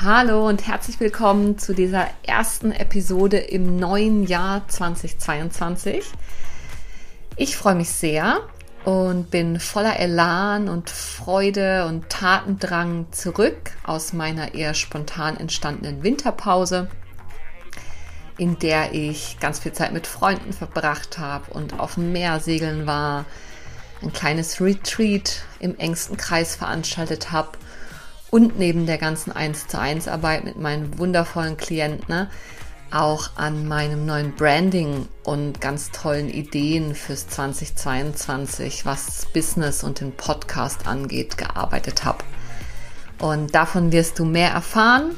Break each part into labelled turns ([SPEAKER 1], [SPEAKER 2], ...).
[SPEAKER 1] Hallo und herzlich willkommen zu dieser ersten Episode im neuen Jahr 2022. Ich freue mich sehr und bin voller Elan und Freude und Tatendrang zurück aus meiner eher spontan entstandenen Winterpause, in der ich ganz viel Zeit mit Freunden verbracht habe und auf dem Meer segeln war, ein kleines Retreat im engsten Kreis veranstaltet habe und neben der ganzen 1 zu 1 Arbeit mit meinen wundervollen Klienten ne, auch an meinem neuen Branding und ganz tollen Ideen fürs 2022, was Business und den Podcast angeht, gearbeitet habe. Und davon wirst du mehr erfahren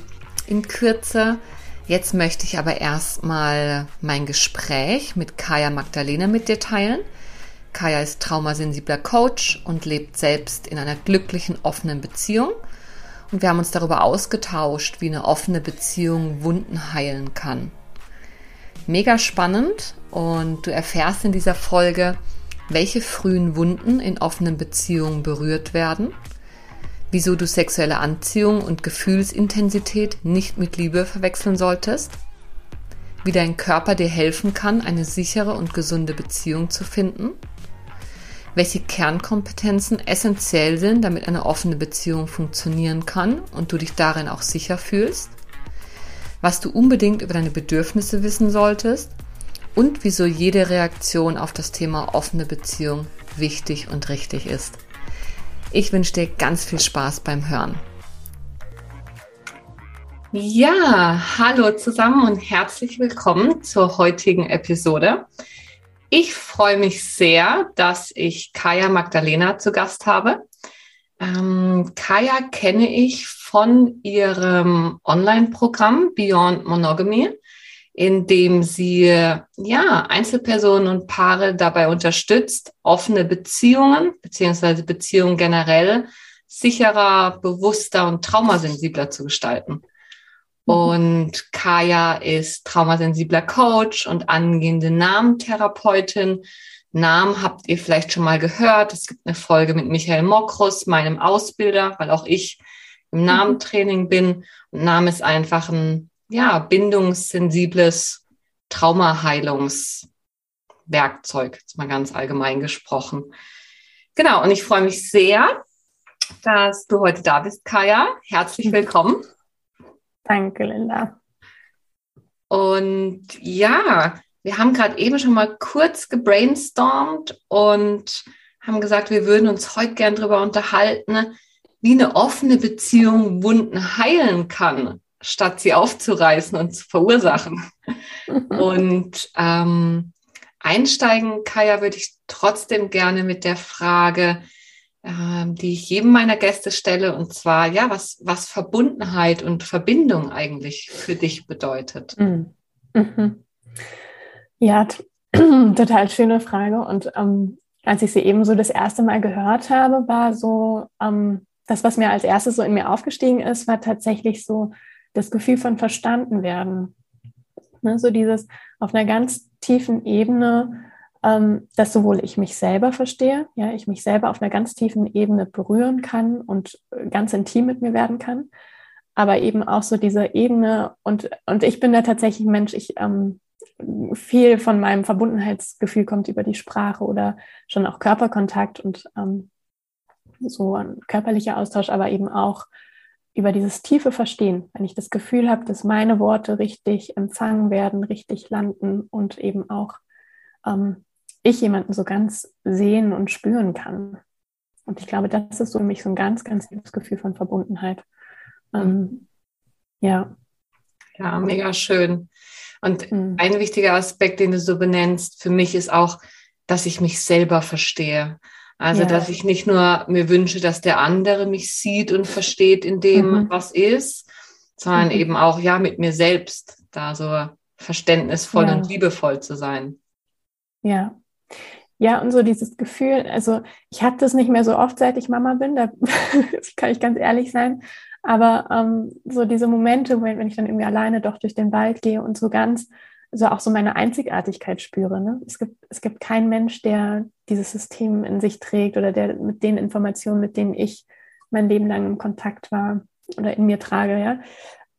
[SPEAKER 1] in Kürze. Jetzt möchte ich aber erstmal mein Gespräch mit Kaya Magdalena mit dir teilen. Kaya ist traumasensibler Coach und lebt selbst in einer glücklichen, offenen Beziehung – und wir haben uns darüber ausgetauscht, wie eine offene Beziehung Wunden heilen kann. Mega spannend und du erfährst in dieser Folge, welche frühen Wunden in offenen Beziehungen berührt werden, wieso du sexuelle Anziehung und Gefühlsintensität nicht mit Liebe verwechseln solltest, wie dein Körper dir helfen kann, eine sichere und gesunde Beziehung zu finden welche Kernkompetenzen essentiell sind, damit eine offene Beziehung funktionieren kann und du dich darin auch sicher fühlst, was du unbedingt über deine Bedürfnisse wissen solltest und wieso jede Reaktion auf das Thema offene Beziehung wichtig und richtig ist. Ich wünsche dir ganz viel Spaß beim Hören. Ja, hallo zusammen und herzlich willkommen zur heutigen Episode. Ich freue mich sehr, dass ich Kaya Magdalena zu Gast habe. Ähm, Kaya kenne ich von ihrem Online-Programm Beyond Monogamy, in dem sie ja, Einzelpersonen und Paare dabei unterstützt, offene Beziehungen beziehungsweise Beziehungen generell sicherer, bewusster und traumasensibler zu gestalten. Und Kaya ist traumasensibler Coach und angehende Namentherapeutin. Namen habt ihr vielleicht schon mal gehört. Es gibt eine Folge mit Michael Mokrus, meinem Ausbilder, weil auch ich im mhm. Namentraining bin. Und Name ist einfach ein ja, bindungssensibles Traumaheilungswerkzeug, jetzt mal ganz allgemein gesprochen. Genau, und ich freue mich sehr, dass du heute da bist, Kaya. Herzlich mhm. willkommen.
[SPEAKER 2] Danke, Linda.
[SPEAKER 1] Und ja, wir haben gerade eben schon mal kurz gebrainstormt und haben gesagt, wir würden uns heute gern darüber unterhalten, wie eine offene Beziehung Wunden heilen kann, statt sie aufzureißen und zu verursachen. und ähm, einsteigen, Kaya, würde ich trotzdem gerne mit der Frage, die ich jedem meiner Gäste stelle, und zwar, ja, was, was Verbundenheit und Verbindung eigentlich für dich bedeutet. Mhm.
[SPEAKER 2] Mhm. Ja, total schöne Frage. Und ähm, als ich sie eben so das erste Mal gehört habe, war so, ähm, das, was mir als erstes so in mir aufgestiegen ist, war tatsächlich so das Gefühl von verstanden werden. Ne, so dieses auf einer ganz tiefen Ebene ähm, dass sowohl ich mich selber verstehe, ja, ich mich selber auf einer ganz tiefen Ebene berühren kann und äh, ganz intim mit mir werden kann, aber eben auch so diese Ebene und, und ich bin da tatsächlich ein Mensch, ich ähm, viel von meinem Verbundenheitsgefühl kommt über die Sprache oder schon auch Körperkontakt und ähm, so ein körperlicher Austausch, aber eben auch über dieses tiefe Verstehen, wenn ich das Gefühl habe, dass meine Worte richtig empfangen werden, richtig landen und eben auch ähm, ich jemanden so ganz sehen und spüren kann. Und ich glaube, das ist so für mich so ein ganz, ganz tiefes Gefühl von Verbundenheit. Ähm, ja.
[SPEAKER 1] Ja, mega schön. Und mhm. ein wichtiger Aspekt, den du so benennst, für mich ist auch, dass ich mich selber verstehe. Also, ja. dass ich nicht nur mir wünsche, dass der andere mich sieht und versteht in dem, mhm. was ist, sondern mhm. eben auch, ja, mit mir selbst da so verständnisvoll ja. und liebevoll zu sein.
[SPEAKER 2] Ja. Ja, und so dieses Gefühl, also ich habe das nicht mehr so oft, seit ich Mama bin, da kann ich ganz ehrlich sein. Aber ähm, so diese Momente, wenn, wenn ich dann irgendwie alleine doch durch den Wald gehe und so ganz, so auch so meine Einzigartigkeit spüre. Ne? Es, gibt, es gibt keinen Mensch, der dieses System in sich trägt oder der mit den Informationen, mit denen ich mein Leben lang im Kontakt war oder in mir trage, ja.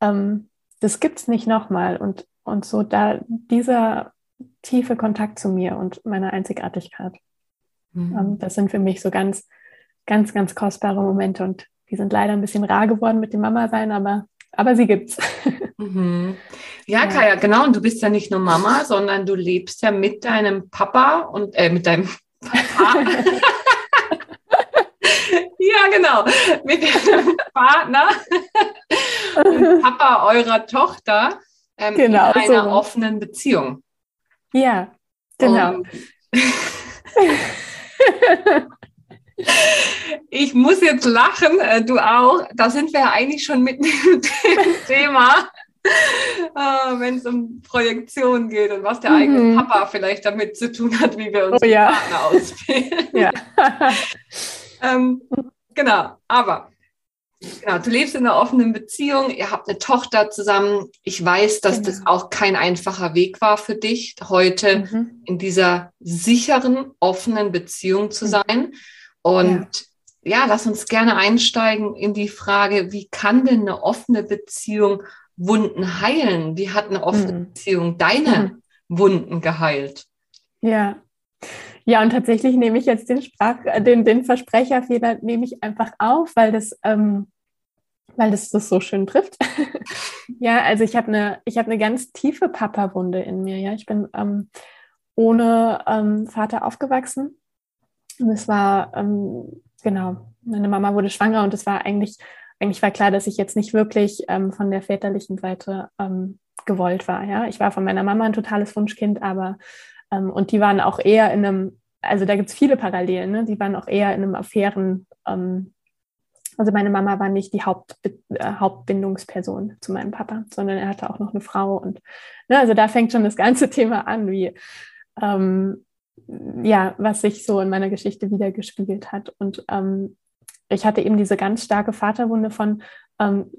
[SPEAKER 2] Ähm, das gibt es nicht nochmal. Und, und so da dieser tiefe Kontakt zu mir und meiner Einzigartigkeit, mhm. ähm, das sind für mich so ganz, ganz, ganz kostbare Momente. Und die sind leider ein bisschen rar geworden mit dem Mama-Sein, aber, aber sie gibt's.
[SPEAKER 1] Mhm. Ja, Kaya, genau. Und du bist ja nicht nur Mama, sondern du lebst ja mit deinem Papa und äh, mit deinem Papa. ja, genau. Mit deinem Partner und Papa eurer Tochter ähm, genau, in einer so. offenen Beziehung.
[SPEAKER 2] Ja, genau.
[SPEAKER 1] ich muss jetzt lachen, äh, du auch. Da sind wir ja eigentlich schon mit dem Thema, äh, wenn es um Projektion geht und was der mhm. eigene Papa vielleicht damit zu tun hat, wie wir uns oh, ja. Partner auswählen. Ja. ähm, genau, aber Genau, du lebst in einer offenen Beziehung, ihr habt eine Tochter zusammen. Ich weiß, dass genau. das auch kein einfacher Weg war für dich, heute mhm. in dieser sicheren, offenen Beziehung zu sein. Und ja. ja, lass uns gerne einsteigen in die Frage, wie kann denn eine offene Beziehung Wunden heilen? Wie hat eine offene mhm. Beziehung deine mhm. Wunden geheilt?
[SPEAKER 2] Ja, ja, und tatsächlich nehme ich jetzt den, Sprach, äh, den, den Versprecherfehler nehme ich einfach auf, weil das, ähm, weil das das so schön trifft. ja, also ich habe eine, ich habe eine ganz tiefe Papa-Wunde in mir. Ja, ich bin ähm, ohne ähm, Vater aufgewachsen. Und es war ähm, genau, meine Mama wurde schwanger und es war eigentlich, eigentlich war klar, dass ich jetzt nicht wirklich ähm, von der väterlichen Seite ähm, gewollt war. Ja, ich war von meiner Mama ein totales Wunschkind, aber ähm, und die waren auch eher in einem, also da gibt es viele Parallelen, ne? die waren auch eher in einem Affären, ähm, also meine Mama war nicht die Haupt, äh, Hauptbindungsperson zu meinem Papa, sondern er hatte auch noch eine Frau. Und ne, also da fängt schon das ganze Thema an, wie ähm, ja, was sich so in meiner Geschichte wieder gespiegelt hat. Und ähm, ich hatte eben diese ganz starke Vaterwunde von, ähm,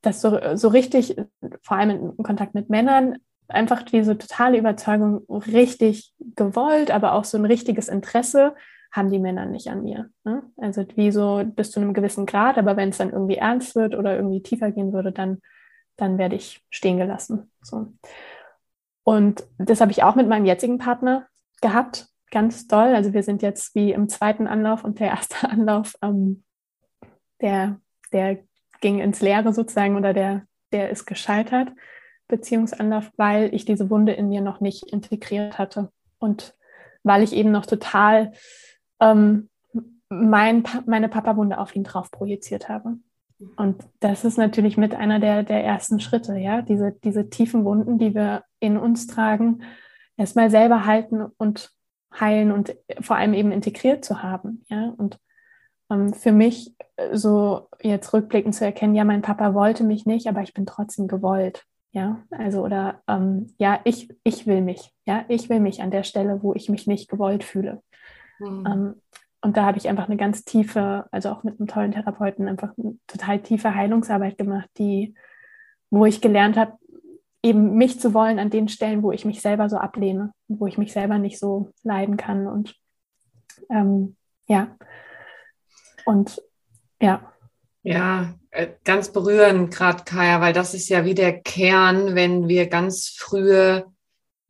[SPEAKER 2] dass so, so richtig, vor allem in Kontakt mit Männern, einfach diese totale Überzeugung richtig gewollt, aber auch so ein richtiges Interesse haben die Männer nicht an mir. Ne? Also wie so bis zu einem gewissen Grad, aber wenn es dann irgendwie ernst wird oder irgendwie tiefer gehen würde, dann, dann werde ich stehen gelassen. So. Und das habe ich auch mit meinem jetzigen Partner gehabt, ganz doll. Also wir sind jetzt wie im zweiten Anlauf und der erste Anlauf, ähm, der, der ging ins Leere sozusagen oder der, der ist gescheitert. Beziehungsanlauf, weil ich diese Wunde in mir noch nicht integriert hatte und weil ich eben noch total ähm, mein, meine Papa-Wunde auf ihn drauf projiziert habe. Und das ist natürlich mit einer der, der ersten Schritte, ja, diese, diese tiefen Wunden, die wir in uns tragen, erstmal selber halten und heilen und vor allem eben integriert zu haben, ja. Und ähm, für mich so jetzt rückblickend zu erkennen, ja, mein Papa wollte mich nicht, aber ich bin trotzdem gewollt. Ja, also oder ähm, ja, ich, ich will mich, ja, ich will mich an der Stelle, wo ich mich nicht gewollt fühle. Mhm. Ähm, und da habe ich einfach eine ganz tiefe, also auch mit einem tollen Therapeuten, einfach eine total tiefe Heilungsarbeit gemacht, die, wo ich gelernt habe, eben mich zu wollen an den Stellen, wo ich mich selber so ablehne, wo ich mich selber nicht so leiden kann. Und ähm, ja, und ja.
[SPEAKER 1] Ja, äh, ganz berührend gerade, Kaya, weil das ist ja wie der Kern, wenn wir ganz frühe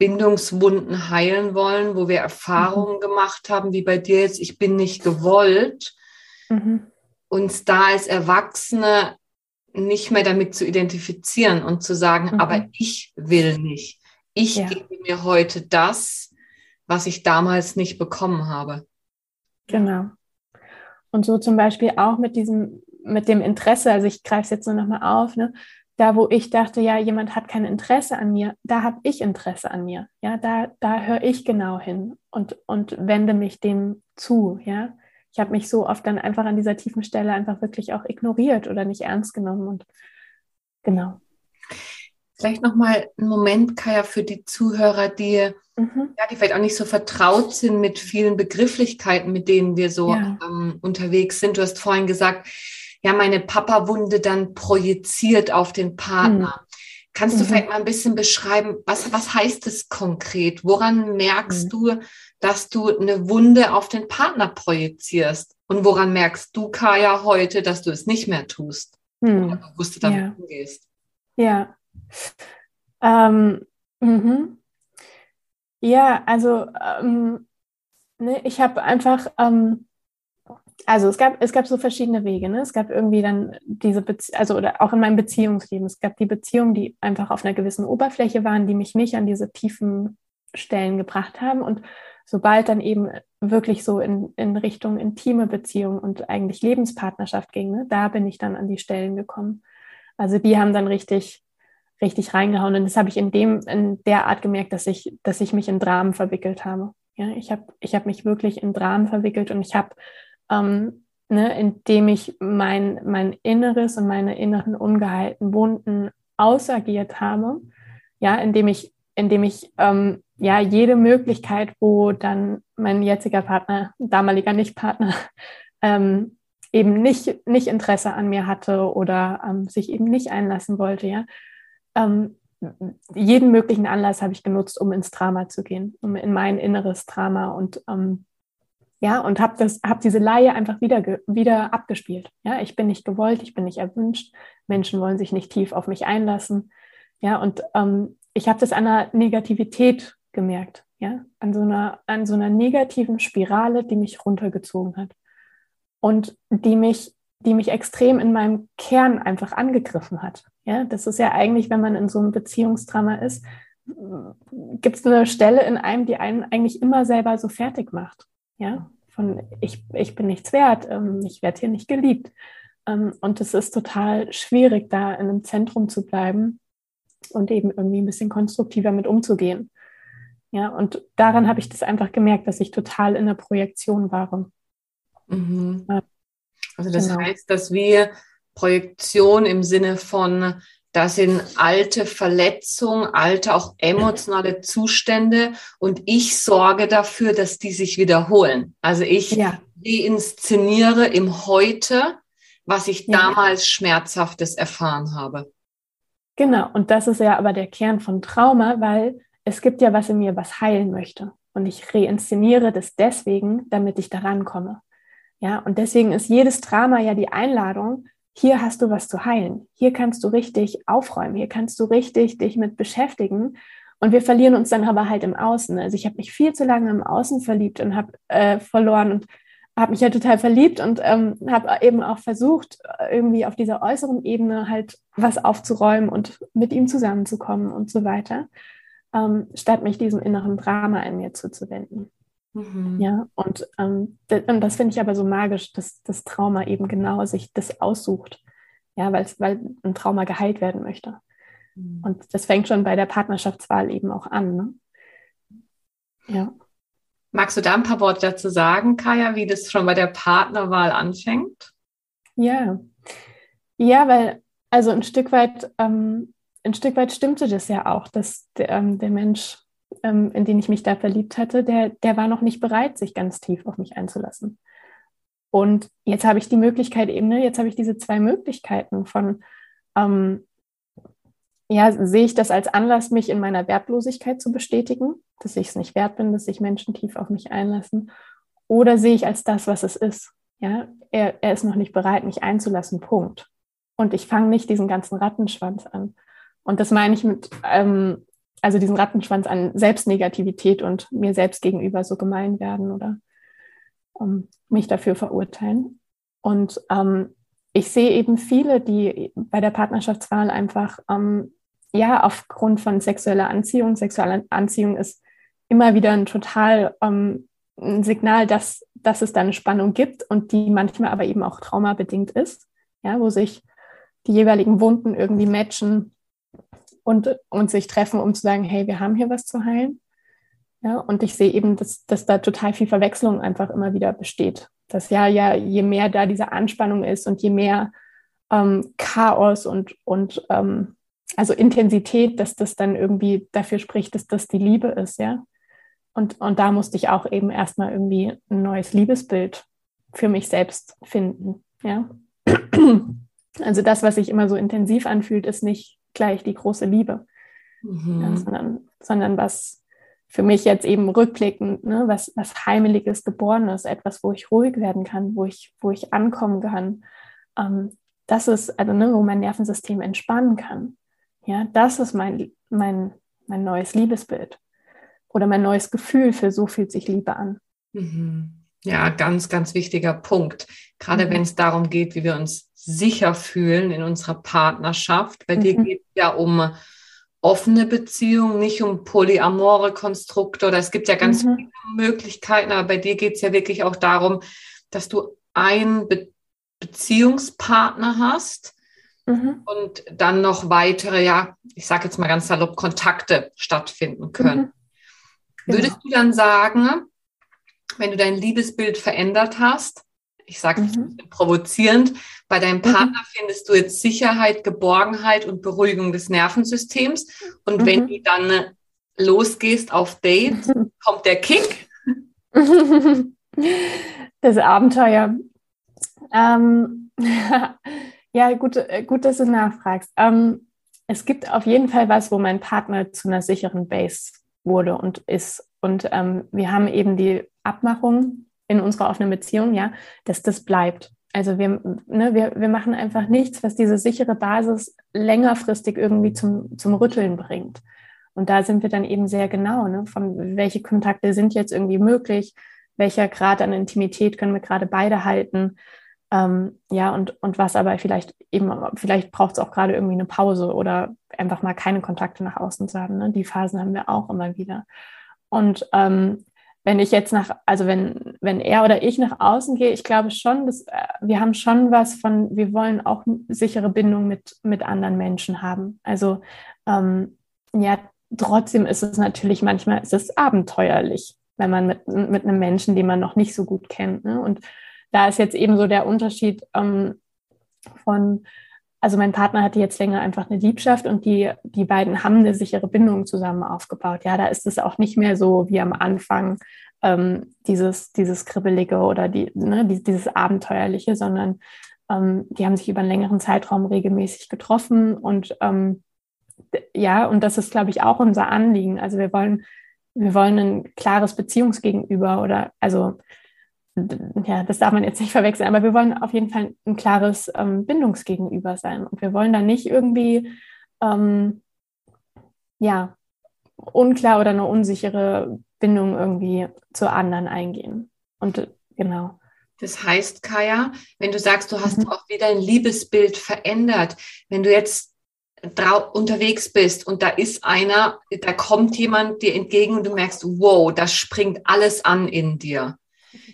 [SPEAKER 1] Bindungswunden heilen wollen, wo wir Erfahrungen mhm. gemacht haben, wie bei dir jetzt, ich bin nicht gewollt, mhm. uns da als Erwachsene nicht mehr damit zu identifizieren und zu sagen, mhm. aber ich will nicht. Ich ja. gebe mir heute das, was ich damals nicht bekommen habe.
[SPEAKER 2] Genau. Und so zum Beispiel auch mit diesem mit dem Interesse, also ich greife es jetzt nur nochmal auf, ne, da wo ich dachte, ja, jemand hat kein Interesse an mir, da habe ich Interesse an mir. Ja, da, da höre ich genau hin und, und wende mich dem zu. Ja, ich habe mich so oft dann einfach an dieser tiefen Stelle einfach wirklich auch ignoriert oder nicht ernst genommen und genau.
[SPEAKER 1] Vielleicht nochmal einen Moment, Kaya, für die Zuhörer, die, mhm. ja, die vielleicht auch nicht so vertraut sind mit vielen Begrifflichkeiten, mit denen wir so ja. ähm, unterwegs sind. Du hast vorhin gesagt, ja, meine Papa-Wunde dann projiziert auf den Partner. Mhm. Kannst du mhm. vielleicht mal ein bisschen beschreiben, was, was heißt es konkret? Woran merkst mhm. du, dass du eine Wunde auf den Partner projizierst? Und woran merkst du, Kaya, heute, dass du es nicht mehr tust? Mhm. Oder bewusst damit
[SPEAKER 2] ja. umgehst? Ja. Ähm, mhm. Ja, also ähm, ne, ich habe einfach ähm, also es gab, es gab so verschiedene Wege. Ne? Es gab irgendwie dann diese, Bezie also oder auch in meinem Beziehungsleben, es gab die Beziehungen, die einfach auf einer gewissen Oberfläche waren, die mich nicht an diese tiefen Stellen gebracht haben. Und sobald dann eben wirklich so in, in Richtung intime Beziehung und eigentlich Lebenspartnerschaft ging, ne, da bin ich dann an die Stellen gekommen. Also die haben dann richtig, richtig reingehauen. Und das habe ich in dem, in der Art gemerkt, dass ich, dass ich mich in Dramen verwickelt habe. Ja, ich habe ich hab mich wirklich in Dramen verwickelt und ich habe ähm, ne, indem ich mein, mein Inneres und meine inneren ungeheilten Wunden ausagiert habe, ja, indem ich, indem ich ähm, ja jede Möglichkeit, wo dann mein jetziger Partner, damaliger Nichtpartner, ähm, eben nicht, nicht Interesse an mir hatte oder ähm, sich eben nicht einlassen wollte, ja. Ähm, jeden möglichen Anlass habe ich genutzt, um ins Drama zu gehen, um in mein inneres Drama und ähm, ja, und habe das, habe diese Laie einfach wieder, wieder abgespielt. Ja, ich bin nicht gewollt, ich bin nicht erwünscht, Menschen wollen sich nicht tief auf mich einlassen. Ja, und ähm, ich habe das an der Negativität gemerkt, ja, an so einer, an so einer negativen Spirale, die mich runtergezogen hat und die mich, die mich extrem in meinem Kern einfach angegriffen hat. Ja, das ist ja eigentlich, wenn man in so einem Beziehungsdrama ist, gibt es eine Stelle in einem, die einen eigentlich immer selber so fertig macht. Ja, von ich, ich bin nichts wert, ähm, ich werde hier nicht geliebt. Ähm, und es ist total schwierig, da in einem Zentrum zu bleiben und eben irgendwie ein bisschen konstruktiver mit umzugehen. Ja, und daran habe ich das einfach gemerkt, dass ich total in der Projektion war.
[SPEAKER 1] Mhm. Also das genau. heißt, dass wir Projektion im Sinne von da sind alte Verletzungen, alte auch emotionale Zustände und ich sorge dafür, dass die sich wiederholen. Also ich ja. reinszeniere im Heute, was ich ja. damals Schmerzhaftes erfahren habe.
[SPEAKER 2] Genau, und das ist ja aber der Kern von Trauma, weil es gibt ja was in mir, was heilen möchte. Und ich reinszeniere das deswegen, damit ich daran komme. Ja, und deswegen ist jedes Drama ja die Einladung, hier hast du was zu heilen. Hier kannst du richtig aufräumen. Hier kannst du richtig dich mit beschäftigen. Und wir verlieren uns dann aber halt im Außen. Also ich habe mich viel zu lange im Außen verliebt und habe äh, verloren und habe mich ja total verliebt und ähm, habe eben auch versucht, irgendwie auf dieser äußeren Ebene halt was aufzuräumen und mit ihm zusammenzukommen und so weiter, ähm, statt mich diesem inneren Drama in mir zuzuwenden. Mhm. Ja, und, ähm, und das finde ich aber so magisch, dass das Trauma eben genau sich das aussucht. Ja, weil ein Trauma geheilt werden möchte. Mhm. Und das fängt schon bei der Partnerschaftswahl eben auch an. Ne?
[SPEAKER 1] Ja. Magst du da ein paar Worte dazu sagen, Kaya, wie das schon bei der Partnerwahl anfängt?
[SPEAKER 2] Ja, ja, weil also ein Stück weit, ähm, ein Stück weit stimmte das ja auch, dass der, ähm, der Mensch ähm, in den ich mich da verliebt hatte, der, der war noch nicht bereit, sich ganz tief auf mich einzulassen. Und jetzt habe ich die Möglichkeit eben, ne, jetzt habe ich diese zwei Möglichkeiten von, ähm, ja, sehe ich das als Anlass, mich in meiner Wertlosigkeit zu bestätigen, dass ich es nicht wert bin, dass sich Menschen tief auf mich einlassen, oder sehe ich als das, was es ist. Ja, er, er ist noch nicht bereit, mich einzulassen, Punkt. Und ich fange nicht diesen ganzen Rattenschwanz an. Und das meine ich mit, ähm, also diesen Rattenschwanz an Selbstnegativität und mir selbst gegenüber so gemein werden oder um, mich dafür verurteilen. Und ähm, ich sehe eben viele, die bei der Partnerschaftswahl einfach, ähm, ja, aufgrund von sexueller Anziehung, sexuelle Anziehung ist immer wieder ein total ähm, ein Signal, dass, dass es da eine Spannung gibt und die manchmal aber eben auch traumabedingt ist, ja, wo sich die jeweiligen Wunden irgendwie matchen und, und sich treffen, um zu sagen, hey, wir haben hier was zu heilen. Ja, und ich sehe eben, dass, dass da total viel Verwechslung einfach immer wieder besteht. Dass ja, ja, je mehr da diese Anspannung ist und je mehr ähm, Chaos und, und ähm, also Intensität, dass das dann irgendwie dafür spricht, dass das die Liebe ist, ja. Und, und da musste ich auch eben erstmal irgendwie ein neues Liebesbild für mich selbst finden, ja. Also das, was sich immer so intensiv anfühlt, ist nicht gleich die große Liebe, mhm. ja, sondern, sondern was für mich jetzt eben rückblickend, ne, was, was Heimeliges, Geborenes, etwas, wo ich ruhig werden kann, wo ich, wo ich ankommen kann. Ähm, das ist, also ne, wo mein Nervensystem entspannen kann. Ja, das ist mein, mein, mein neues Liebesbild oder mein neues Gefühl für so fühlt sich Liebe an.
[SPEAKER 1] Mhm. Ja, ganz, ganz wichtiger Punkt. Gerade mhm. wenn es darum geht, wie wir uns sicher fühlen in unserer Partnerschaft. Bei mhm. dir geht es ja um offene Beziehungen, nicht um polyamore Konstrukte oder es gibt ja ganz mhm. viele Möglichkeiten, aber bei dir geht es ja wirklich auch darum, dass du einen Be Beziehungspartner hast mhm. und dann noch weitere, ja, ich sage jetzt mal ganz salopp, Kontakte stattfinden können. Mhm. Genau. Würdest du dann sagen, wenn du dein Liebesbild verändert hast, ich sage mhm. provozierend, bei deinem mhm. Partner mhm. findest du jetzt Sicherheit, Geborgenheit und Beruhigung des Nervensystems. Und mhm. wenn du dann losgehst auf Dates, kommt der Kick.
[SPEAKER 2] Das Abenteuer. Ähm, ja, gut, gut, dass du nachfragst. Ähm, es gibt auf jeden Fall was, wo mein Partner zu einer sicheren Base wurde und ist. Und ähm, wir haben eben die Abmachung in unserer offenen Beziehung, ja, dass das bleibt. Also wir, ne, wir, wir machen einfach nichts, was diese sichere Basis längerfristig irgendwie zum, zum Rütteln bringt. Und da sind wir dann eben sehr genau, ne, von welche Kontakte sind jetzt irgendwie möglich, welcher Grad an Intimität können wir gerade beide halten. Ähm, ja, und, und was aber vielleicht eben, vielleicht braucht es auch gerade irgendwie eine Pause oder einfach mal keine Kontakte nach außen zu haben. Ne? Die Phasen haben wir auch immer wieder. Und ähm, wenn ich jetzt nach, also wenn, wenn er oder ich nach außen gehe, ich glaube schon, dass äh, wir haben schon was von, wir wollen auch sichere Bindung mit, mit anderen Menschen haben. Also ähm, ja, trotzdem ist es natürlich manchmal, ist es abenteuerlich, wenn man mit, mit einem Menschen, den man noch nicht so gut kennt. Ne? Und da ist jetzt eben so der Unterschied ähm, von, also mein Partner hatte jetzt länger einfach eine Liebschaft und die, die beiden haben eine sichere Bindung zusammen aufgebaut. Ja, da ist es auch nicht mehr so wie am Anfang ähm, dieses, dieses Kribbelige oder die, ne, dieses Abenteuerliche, sondern ähm, die haben sich über einen längeren Zeitraum regelmäßig getroffen und ähm, ja, und das ist, glaube ich, auch unser Anliegen. Also wir wollen, wir wollen ein klares Beziehungsgegenüber oder also ja, das darf man jetzt nicht verwechseln, aber wir wollen auf jeden Fall ein klares ähm, Bindungsgegenüber sein. Und wir wollen da nicht irgendwie, ähm, ja, unklar oder eine unsichere Bindung irgendwie zu anderen eingehen. Und äh, genau.
[SPEAKER 1] Das heißt, Kaya, wenn du sagst, du hast mhm. auch wieder ein Liebesbild verändert, wenn du jetzt unterwegs bist und da ist einer, da kommt jemand dir entgegen und du merkst, wow, das springt alles an in dir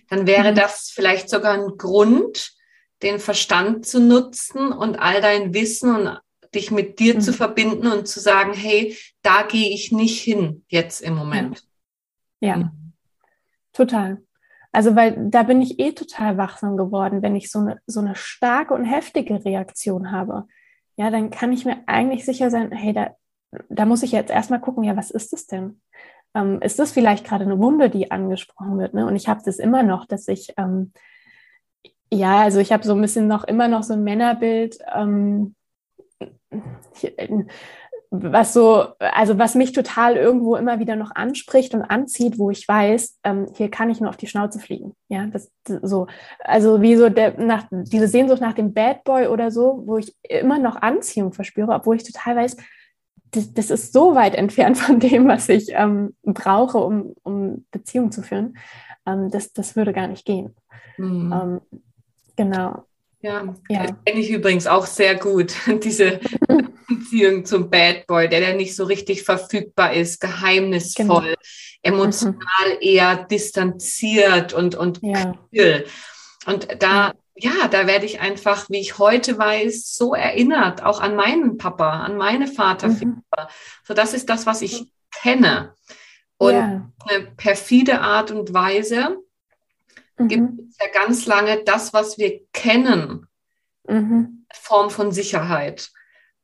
[SPEAKER 1] dann wäre mhm. das vielleicht sogar ein Grund, den Verstand zu nutzen und all dein Wissen und dich mit dir mhm. zu verbinden und zu sagen, hey, da gehe ich nicht hin jetzt im Moment.
[SPEAKER 2] Ja, ja. Total. Also, weil da bin ich eh total wachsam geworden, wenn ich so eine, so eine starke und heftige Reaktion habe. Ja, dann kann ich mir eigentlich sicher sein, hey, da, da muss ich jetzt erstmal gucken, ja, was ist es denn? Ähm, ist das vielleicht gerade eine Wunde, die angesprochen wird. Ne? Und ich habe das immer noch, dass ich, ähm, ja, also ich habe so ein bisschen noch immer noch so ein Männerbild, ähm, was so, also was mich total irgendwo immer wieder noch anspricht und anzieht, wo ich weiß, ähm, hier kann ich nur auf die Schnauze fliegen. Ja, das so, also wie so der, nach, diese Sehnsucht nach dem Bad Boy oder so, wo ich immer noch Anziehung verspüre, obwohl ich total weiß, das, das, ist so weit entfernt von dem, was ich ähm, brauche, um, um Beziehungen zu führen. Ähm, das, das würde gar nicht gehen. Mhm. Ähm, genau.
[SPEAKER 1] Ja, ja. kenne ich übrigens auch sehr gut, diese Beziehung zum Bad Boy, der, der nicht so richtig verfügbar ist, geheimnisvoll, genau. emotional mhm. eher distanziert und, und ja. kühl. Und da ja, da werde ich einfach, wie ich heute weiß, so erinnert, auch an meinen Papa, an meine Vaterfigur. Mhm. So, das ist das, was ich kenne. Und ja. eine perfide Art und Weise mhm. gibt es ja ganz lange das, was wir kennen, mhm. Form von Sicherheit.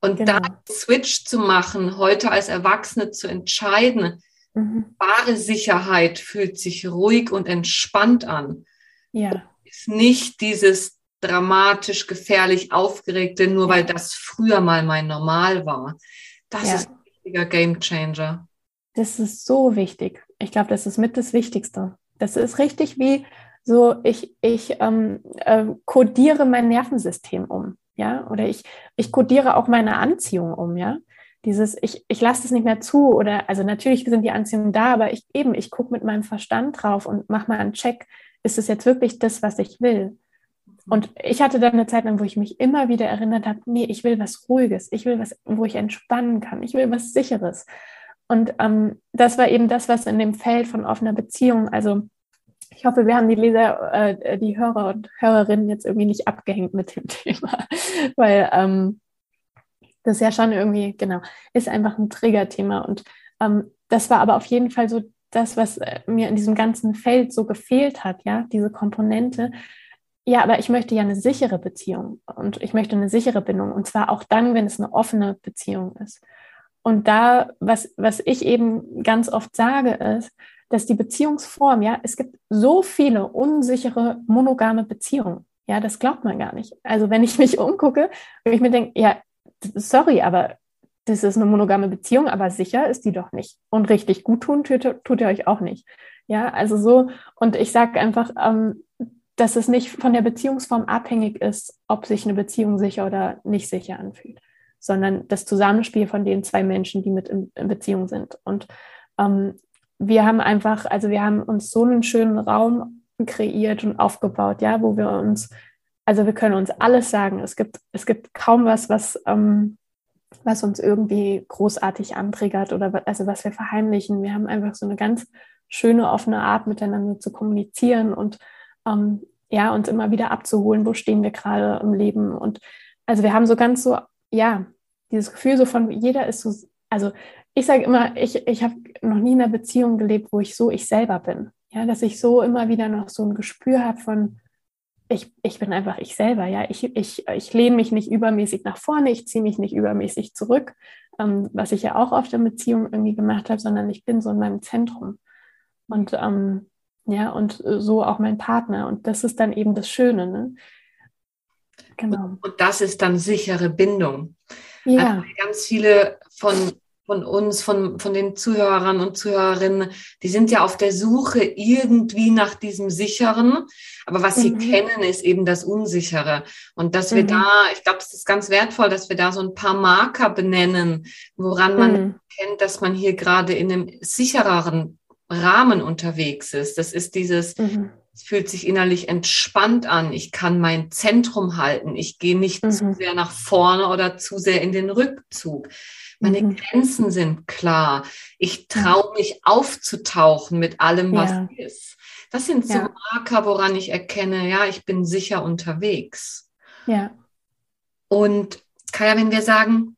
[SPEAKER 1] Und genau. da Switch zu machen, heute als Erwachsene zu entscheiden, mhm. wahre Sicherheit fühlt sich ruhig und entspannt an. Ja. Nicht dieses dramatisch, gefährlich, aufgeregte, nur weil das früher mal mein Normal war. Das ja. ist ein wichtiger Game Changer.
[SPEAKER 2] Das ist so wichtig. Ich glaube, das ist mit das Wichtigste. Das ist richtig wie so, ich, ich ähm, äh, kodiere mein Nervensystem um, ja, oder ich, ich kodiere auch meine Anziehung um, ja. Dieses, ich, ich lasse es nicht mehr zu oder, also natürlich sind die Anziehungen da, aber ich eben, ich gucke mit meinem Verstand drauf und mache mal einen Check, ist es jetzt wirklich das, was ich will? Und ich hatte dann eine Zeit lang, wo ich mich immer wieder erinnert habe, nee, ich will was Ruhiges, ich will was, wo ich entspannen kann, ich will was Sicheres. Und ähm, das war eben das, was in dem Feld von offener Beziehung, also ich hoffe, wir haben die Leser, äh, die Hörer und Hörerinnen jetzt irgendwie nicht abgehängt mit dem Thema, weil ähm, das ja schon irgendwie, genau, ist einfach ein Triggerthema. Und ähm, das war aber auf jeden Fall so das, was äh, mir in diesem ganzen Feld so gefehlt hat, ja, diese Komponente. Ja, aber ich möchte ja eine sichere Beziehung und ich möchte eine sichere Bindung und zwar auch dann, wenn es eine offene Beziehung ist. Und da, was, was ich eben ganz oft sage, ist, dass die Beziehungsform, ja, es gibt so viele unsichere monogame Beziehungen. Ja, das glaubt man gar nicht. Also wenn ich mich umgucke und ich mir denke, ja, sorry, aber das ist eine monogame Beziehung, aber sicher ist die doch nicht. Und richtig gut tun tut, tut ihr euch auch nicht. Ja, also so, und ich sage einfach, ähm, dass es nicht von der Beziehungsform abhängig ist, ob sich eine Beziehung sicher oder nicht sicher anfühlt sondern das Zusammenspiel von den zwei Menschen, die mit in, in Beziehung sind. Und ähm, wir haben einfach, also wir haben uns so einen schönen Raum kreiert und aufgebaut, ja, wo wir uns, also wir können uns alles sagen. Es gibt, es gibt kaum was, was, ähm, was uns irgendwie großartig antriggert oder also was wir verheimlichen. Wir haben einfach so eine ganz schöne, offene Art, miteinander zu kommunizieren und ähm, ja, uns immer wieder abzuholen, wo stehen wir gerade im Leben. Und also wir haben so ganz so, ja, dieses Gefühl so von, jeder ist so, also ich sage immer, ich, ich habe noch nie in einer Beziehung gelebt, wo ich so ich selber bin. Ja, dass ich so immer wieder noch so ein Gespür habe von, ich, ich bin einfach ich selber, ja. Ich, ich, ich lehne mich nicht übermäßig nach vorne, ich ziehe mich nicht übermäßig zurück, ähm, was ich ja auch oft in Beziehungen irgendwie gemacht habe, sondern ich bin so in meinem Zentrum. Und ähm, ja, und so auch mein Partner. Und das ist dann eben das Schöne. Ne?
[SPEAKER 1] Genau. Und das ist dann sichere Bindung. Ja. Also ganz viele von, von uns, von, von den Zuhörern und Zuhörerinnen, die sind ja auf der Suche irgendwie nach diesem Sicheren. Aber was mhm. sie kennen, ist eben das Unsichere. Und dass wir mhm. da, ich glaube, es ist ganz wertvoll, dass wir da so ein paar Marker benennen, woran man mhm. kennt, dass man hier gerade in einem sichereren Rahmen unterwegs ist. Das ist dieses, mhm. Es fühlt sich innerlich entspannt an. Ich kann mein Zentrum halten. Ich gehe nicht mhm. zu sehr nach vorne oder zu sehr in den Rückzug. Meine mhm. Grenzen sind klar. Ich traue mich aufzutauchen mit allem, was ja. ist. Das sind so ja. Marker, woran ich erkenne, ja, ich bin sicher unterwegs. Ja. Und Kaya, wenn wir sagen,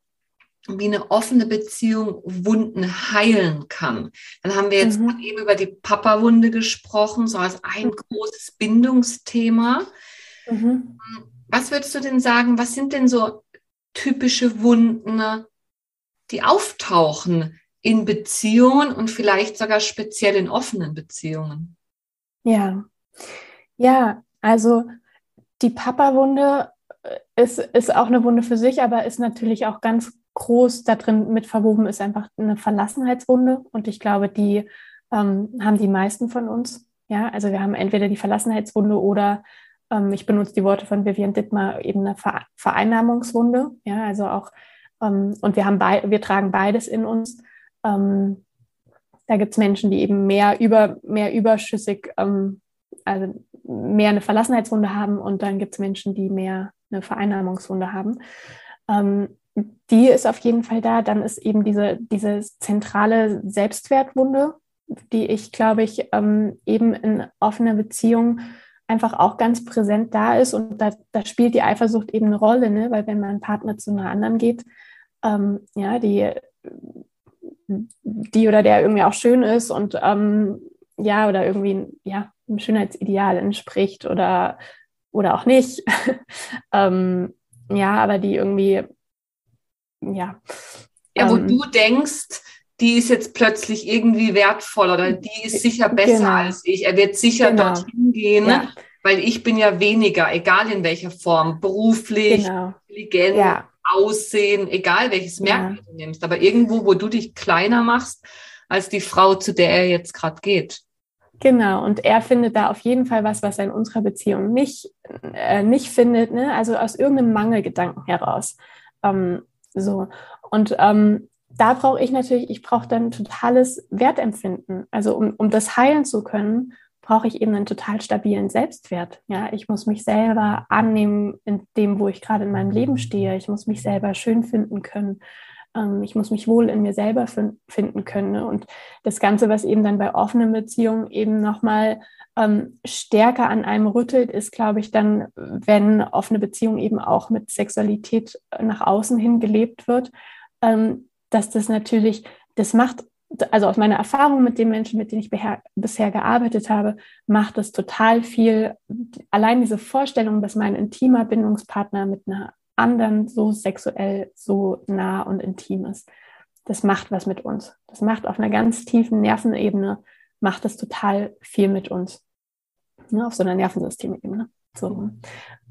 [SPEAKER 1] wie eine offene Beziehung Wunden heilen kann. Dann haben wir jetzt mhm. eben über die Papa-Wunde gesprochen, so als ein mhm. großes Bindungsthema. Mhm. Was würdest du denn sagen, was sind denn so typische Wunden, die auftauchen in Beziehungen und vielleicht sogar speziell in offenen Beziehungen?
[SPEAKER 2] Ja, ja, also die Papa-Wunde äh, ist, ist auch eine Wunde für sich, aber ist natürlich auch ganz groß da drin mit verwoben ist einfach eine Verlassenheitswunde. Und ich glaube, die ähm, haben die meisten von uns. Ja, also wir haben entweder die Verlassenheitswunde oder ähm, ich benutze die Worte von Vivian Dittmar eben eine Vereinnahmungswunde. Ja, also auch, ähm, und wir haben wir tragen beides in uns. Ähm, da gibt es Menschen, die eben mehr über, mehr überschüssig, ähm, also mehr eine Verlassenheitswunde haben und dann gibt es Menschen, die mehr eine Vereinnahmungswunde haben. Die ist auf jeden Fall da. Dann ist eben diese, diese zentrale Selbstwertwunde, die ich, glaube ich, ähm, eben in offener Beziehung einfach auch ganz präsent da ist. Und da, da spielt die Eifersucht eben eine Rolle, ne? weil wenn mein Partner zu einer anderen geht, ähm, ja, die, die oder der irgendwie auch schön ist und ähm, ja, oder irgendwie ja, einem Schönheitsideal entspricht oder, oder auch nicht. ähm, ja, aber die irgendwie ja.
[SPEAKER 1] Ja, wo ähm, du denkst, die ist jetzt plötzlich irgendwie wertvoll oder die ist sicher besser genau. als ich. Er wird sicher genau. dorthin gehen, ja. weil ich bin ja weniger, egal in welcher Form, beruflich, genau. intelligent, ja. Aussehen, egal welches Merkmal ja. du nimmst, aber irgendwo, wo du dich kleiner machst als die Frau, zu der er jetzt gerade geht.
[SPEAKER 2] Genau, und er findet da auf jeden Fall was, was er in unserer Beziehung nicht, äh, nicht findet, ne? also aus irgendeinem Mangelgedanken heraus. Ähm, so. Und ähm, da brauche ich natürlich, ich brauche dann totales Wertempfinden. Also um, um das heilen zu können, brauche ich eben einen total stabilen Selbstwert. Ja, ich muss mich selber annehmen in dem, wo ich gerade in meinem Leben stehe. Ich muss mich selber schön finden können. Ähm, ich muss mich wohl in mir selber finden können. Ne? Und das Ganze, was eben dann bei offenen Beziehungen eben nochmal ähm, stärker an einem rüttelt, ist, glaube ich, dann, wenn offene Beziehung eben auch mit Sexualität nach außen hin gelebt wird, ähm, dass das natürlich, das macht, also aus meiner Erfahrung mit den Menschen, mit denen ich bisher gearbeitet habe, macht es total viel, allein diese Vorstellung, dass mein intimer Bindungspartner mit einer anderen so sexuell, so nah und intim ist. Das macht was mit uns. Das macht auf einer ganz tiefen Nervenebene, macht es total viel mit uns. Ne, auf so einer Nervensystemebene. So.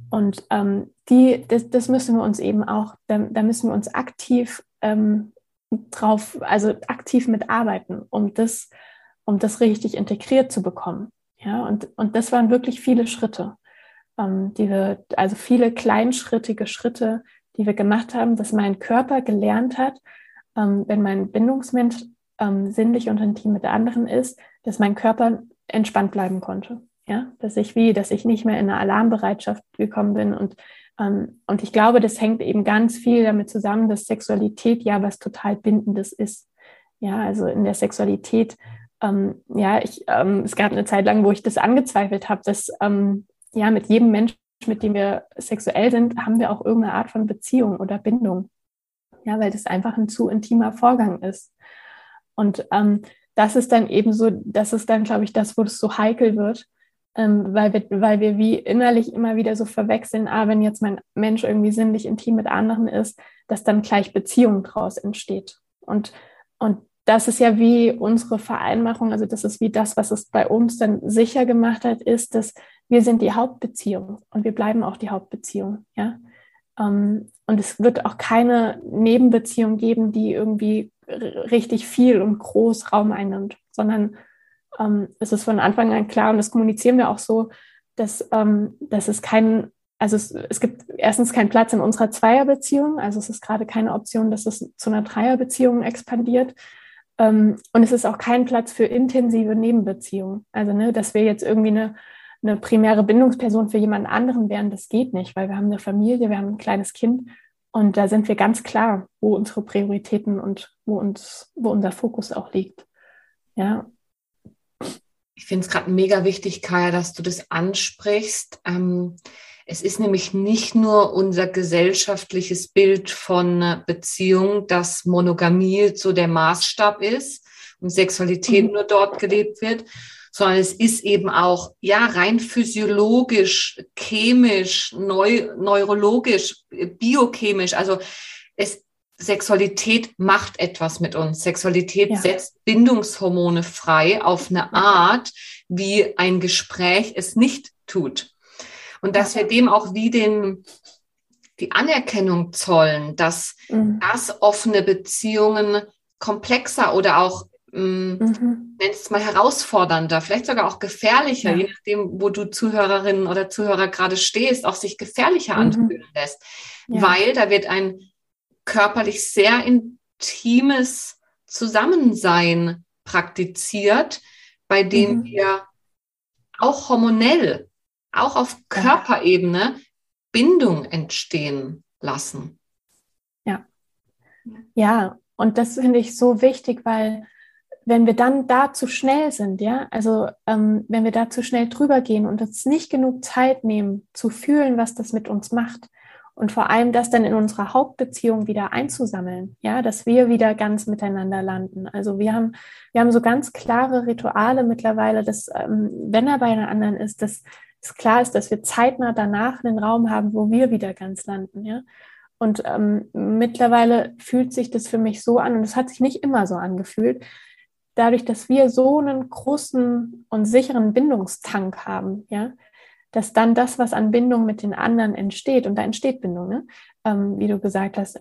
[SPEAKER 2] Und ähm, die, das, das müssen wir uns eben auch, da, da müssen wir uns aktiv ähm, drauf, also aktiv mitarbeiten, um das, um das richtig integriert zu bekommen. Ja, und, und das waren wirklich viele Schritte, ähm, die wir, also viele kleinschrittige Schritte, die wir gemacht haben, dass mein Körper gelernt hat, ähm, wenn mein Bindungsmensch ähm, sinnlich und intim mit der anderen ist, dass mein Körper entspannt bleiben konnte. Ja, dass ich wie, dass ich nicht mehr in eine Alarmbereitschaft gekommen bin und ähm, und ich glaube, das hängt eben ganz viel damit zusammen, dass Sexualität ja was total Bindendes ist. Ja, also in der Sexualität, ähm, ja, ich, ähm, es gab eine Zeit lang, wo ich das angezweifelt habe, dass ähm, ja mit jedem Menschen, mit dem wir sexuell sind, haben wir auch irgendeine Art von Beziehung oder Bindung. Ja, weil das einfach ein zu intimer Vorgang ist. Und ähm, das ist dann eben so, das ist dann, glaube ich, das, wo es so heikel wird, ähm, weil, wir, weil wir wie innerlich immer wieder so verwechseln, ah, wenn jetzt mein Mensch irgendwie sinnlich intim mit anderen ist, dass dann gleich Beziehung draus entsteht. Und, und das ist ja wie unsere Vereinmachung, also das ist wie das, was es bei uns dann sicher gemacht hat, ist, dass wir sind die Hauptbeziehung und wir bleiben auch die Hauptbeziehung, ja. Ähm, und es wird auch keine Nebenbeziehung geben, die irgendwie richtig viel und groß Raum einnimmt, sondern ähm, es ist von Anfang an klar und das kommunizieren wir auch so, dass, ähm, dass es kein, also es, es gibt erstens keinen Platz in unserer Zweierbeziehung, also es ist gerade keine Option, dass es zu einer Dreierbeziehung expandiert. Ähm, und es ist auch kein Platz für intensive Nebenbeziehungen. Also, ne, dass wir jetzt irgendwie eine, eine primäre Bindungsperson für jemanden anderen wären, das geht nicht, weil wir haben eine Familie, wir haben ein kleines Kind und da sind wir ganz klar, wo unsere Prioritäten und wo uns, wo unser Fokus auch liegt. Ja,
[SPEAKER 1] ich finde es gerade mega wichtig, Kaya, dass du das ansprichst. Ähm, es ist nämlich nicht nur unser gesellschaftliches Bild von Beziehung, dass Monogamie so der Maßstab ist und Sexualität mhm. nur dort gelebt wird, sondern es ist eben auch, ja, rein physiologisch, chemisch, neu, neurologisch, biochemisch. Also es Sexualität macht etwas mit uns. Sexualität ja. setzt Bindungshormone frei auf eine Art, wie ein Gespräch es nicht tut. Und dass wir dem auch wie den, die Anerkennung zollen, dass mhm. das offene Beziehungen komplexer oder auch, ähm, mhm. nenn es mal herausfordernder, vielleicht sogar auch gefährlicher, ja. je nachdem, wo du Zuhörerinnen oder Zuhörer gerade stehst, auch sich gefährlicher mhm. anfühlen lässt. Ja. Weil da wird ein körperlich sehr intimes Zusammensein praktiziert, bei dem mhm. wir auch hormonell, auch auf Körperebene Bindung entstehen lassen.
[SPEAKER 2] Ja. Ja, und das finde ich so wichtig, weil wenn wir dann da zu schnell sind, ja, also ähm, wenn wir da zu schnell drüber gehen und uns nicht genug Zeit nehmen, zu fühlen, was das mit uns macht, und vor allem das dann in unserer Hauptbeziehung wieder einzusammeln, ja, dass wir wieder ganz miteinander landen. Also wir haben, wir haben so ganz klare Rituale mittlerweile, dass ähm, wenn er bei einer anderen ist, dass es klar ist, dass wir zeitnah danach einen Raum haben, wo wir wieder ganz landen, ja. Und ähm, mittlerweile fühlt sich das für mich so an, und es hat sich nicht immer so angefühlt, dadurch, dass wir so einen großen und sicheren Bindungstank haben, ja, dass dann das, was an Bindung mit den anderen entsteht, und da entsteht Bindung, ne? Ähm, wie du gesagt hast,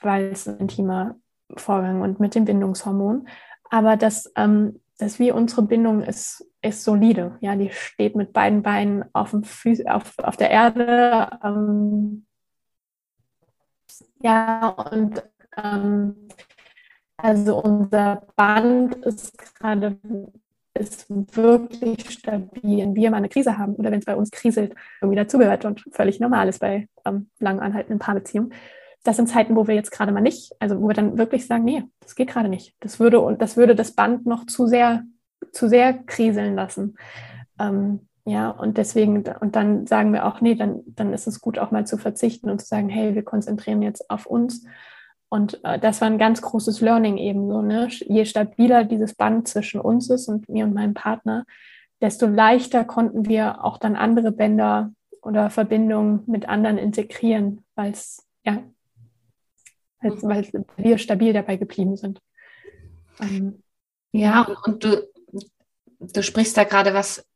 [SPEAKER 2] weil es ein intimer Vorgang und mit dem Bindungshormon, aber dass, ähm, dass wir unsere Bindung ist, ist solide, ja, die steht mit beiden Beinen auf, dem Füß, auf, auf der Erde, ähm, ja, und ähm, also unser Band ist gerade ist wirklich stabil. Wenn wir mal eine Krise haben oder wenn es bei uns kriselt, irgendwie dazugehört und völlig normal ist bei ähm, lang anhaltenden Paarbeziehungen. Das sind Zeiten, wo wir jetzt gerade mal nicht, also wo wir dann wirklich sagen, nee, das geht gerade nicht. Das würde und das würde das Band noch zu sehr, zu sehr kriseln lassen. Ähm, ja, und deswegen, und dann sagen wir auch, nee, dann, dann ist es gut, auch mal zu verzichten und zu sagen, hey, wir konzentrieren jetzt auf uns. Und äh, das war ein ganz großes Learning eben so, ne? Je stabiler dieses Band zwischen uns ist und mir und meinem Partner, desto leichter konnten wir auch dann andere Bänder oder Verbindungen mit anderen integrieren, weil es, ja, weil wir stabil dabei geblieben sind.
[SPEAKER 1] Ähm, ja, und, und du, du sprichst da gerade was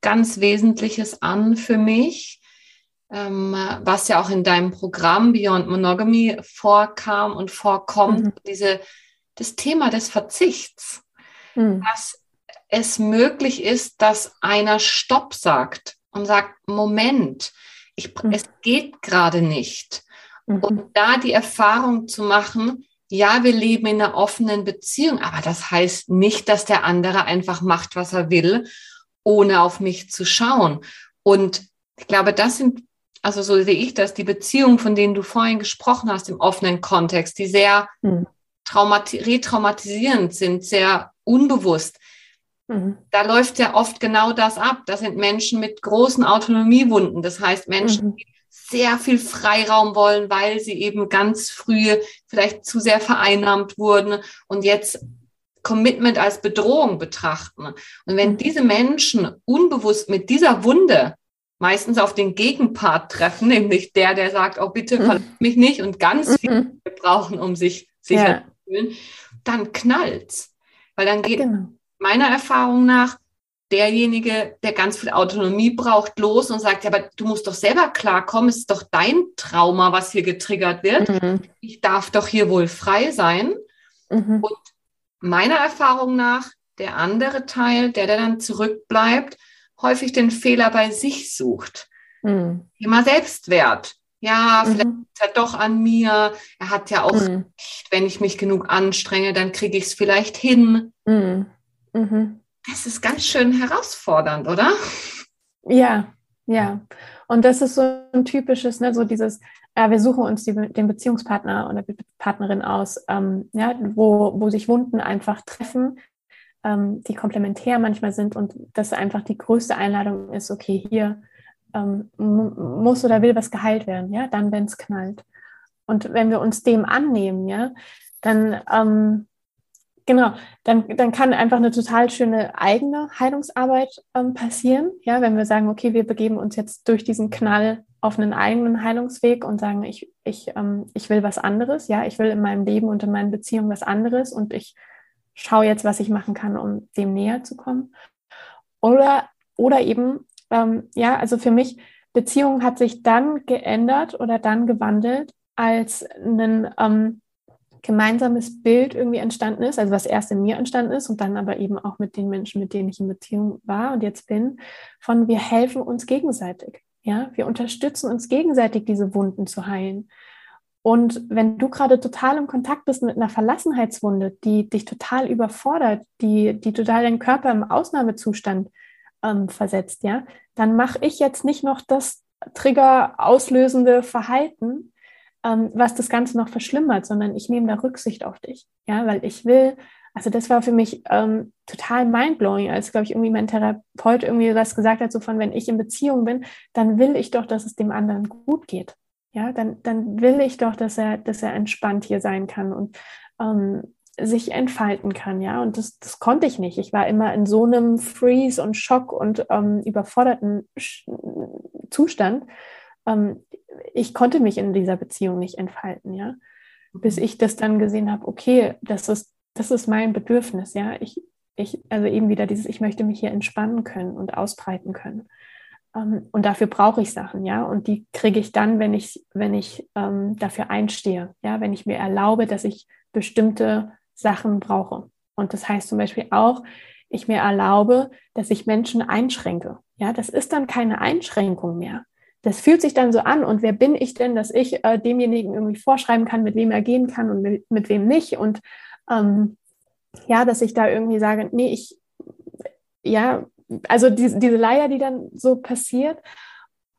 [SPEAKER 1] ganz Wesentliches an für mich, was ja auch in deinem Programm Beyond Monogamy vorkam und vorkommt, mhm. diese, das Thema des Verzichts. Mhm. Dass es möglich ist, dass einer Stopp sagt und sagt, Moment, ich, mhm. es geht gerade nicht. Mhm. Und da die Erfahrung zu machen, ja, wir leben in einer offenen Beziehung, aber das heißt nicht, dass der andere einfach macht, was er will ohne auf mich zu schauen. Und ich glaube, das sind, also so sehe ich das, die Beziehungen, von denen du vorhin gesprochen hast im offenen Kontext, die sehr mhm. retraumatisierend sind, sehr unbewusst. Mhm. Da läuft ja oft genau das ab. Das sind Menschen mit großen Autonomiewunden. Das heißt, Menschen, mhm. die sehr viel Freiraum wollen, weil sie eben ganz früh vielleicht zu sehr vereinnahmt wurden und jetzt Commitment als Bedrohung betrachten. Und wenn mhm. diese Menschen unbewusst mit dieser Wunde meistens auf den Gegenpart treffen, nämlich der, der sagt, oh bitte mhm. verlass mich nicht und ganz mhm. viel brauchen, um sich sicher ja. zu fühlen, dann knallt's. Weil dann geht genau. meiner Erfahrung nach derjenige, der ganz viel Autonomie braucht, los und sagt, ja, aber du musst doch selber klarkommen, es ist doch dein Trauma, was hier getriggert wird. Mhm. Ich darf doch hier wohl frei sein. Mhm. Und meiner Erfahrung nach der andere Teil, der, der dann zurückbleibt, häufig den Fehler bei sich sucht. Mhm. Thema Selbstwert. Ja, vielleicht mhm. ist er doch an mir. Er hat ja auch, mhm. wenn ich mich genug anstrenge, dann kriege ich es vielleicht hin. Mhm. mhm. Das ist ganz schön herausfordernd, oder?
[SPEAKER 2] Ja, ja. Und das ist so ein typisches, ne, so dieses, äh, wir suchen uns die, den Beziehungspartner oder die Partnerin aus, ähm, ja, wo, wo sich Wunden einfach treffen, ähm, die komplementär manchmal sind und das einfach die größte Einladung ist, okay, hier ähm, muss oder will was geheilt werden, ja, dann, wenn es knallt. Und wenn wir uns dem annehmen, ja, dann ähm, Genau, dann, dann kann einfach eine total schöne eigene Heilungsarbeit ähm, passieren. Ja, wenn wir sagen, okay, wir begeben uns jetzt durch diesen Knall auf einen eigenen Heilungsweg und sagen, ich, ich, ähm, ich will was anderes, ja, ich will in meinem Leben und in meinen Beziehungen was anderes und ich schaue jetzt, was ich machen kann, um dem näher zu kommen. Oder, oder eben, ähm, ja, also für mich, Beziehung hat sich dann geändert oder dann gewandelt, als ein ähm, gemeinsames Bild irgendwie entstanden ist, also was erst in mir entstanden ist und dann aber eben auch mit den Menschen, mit denen ich in Beziehung war und jetzt bin, von wir helfen uns gegenseitig. Ja, wir unterstützen uns gegenseitig, diese Wunden zu heilen. Und wenn du gerade total im Kontakt bist mit einer Verlassenheitswunde, die dich total überfordert, die, die total deinen Körper im Ausnahmezustand ähm, versetzt, ja, dann mache ich jetzt nicht noch das Trigger auslösende Verhalten, ähm, was das Ganze noch verschlimmert, sondern ich nehme da Rücksicht auf dich. Ja, weil ich will, also das war für mich ähm, total mindblowing, als, glaube ich, irgendwie mein Therapeut irgendwie was gesagt hat, so von, wenn ich in Beziehung bin, dann will ich doch, dass es dem anderen gut geht. Ja, dann, dann will ich doch, dass er, dass er entspannt hier sein kann und ähm, sich entfalten kann, ja. Und das, das konnte ich nicht. Ich war immer in so einem Freeze und Schock und ähm, überforderten Zustand, ähm, ich konnte mich in dieser Beziehung nicht entfalten, ja. Bis ich das dann gesehen habe, okay, das ist, das ist mein Bedürfnis, ja. Ich, ich, also eben wieder dieses, ich möchte mich hier entspannen können und ausbreiten können. Ähm, und dafür brauche ich Sachen, ja. Und die kriege ich dann, wenn ich, wenn ich ähm, dafür einstehe, ja, wenn ich mir erlaube, dass ich bestimmte Sachen brauche. Und das heißt zum Beispiel auch, ich mir erlaube, dass ich Menschen einschränke. Ja, das ist dann keine Einschränkung mehr. Das fühlt sich dann so an. Und wer bin ich denn, dass ich äh, demjenigen irgendwie vorschreiben kann, mit wem er gehen kann und mit, mit wem nicht? Und ähm, ja, dass ich da irgendwie sage, nee, ich, ja, also die, diese Leier, die dann so passiert.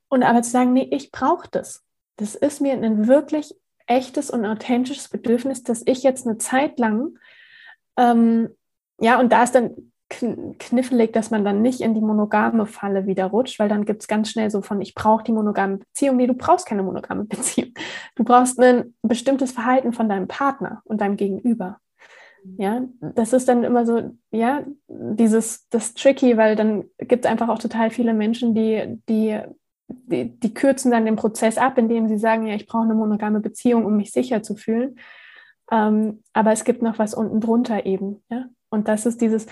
[SPEAKER 2] Und aber zu sagen, nee, ich brauche das. Das ist mir ein wirklich echtes und authentisches Bedürfnis, dass ich jetzt eine Zeit lang, ähm, ja, und da ist dann knifflig, dass man dann nicht in die monogame Falle wieder rutscht, weil dann gibt es ganz schnell so von, ich brauche die monogame Beziehung. Nee, du brauchst keine monogame Beziehung. Du brauchst ein bestimmtes Verhalten von deinem Partner und deinem Gegenüber. Ja, das ist dann immer so, ja, dieses, das tricky, weil dann gibt es einfach auch total viele Menschen, die, die, die, die kürzen dann den Prozess ab, indem sie sagen, ja, ich brauche eine monogame Beziehung, um mich sicher zu fühlen. Ähm, aber es gibt noch was unten drunter eben, ja. Und das ist dieses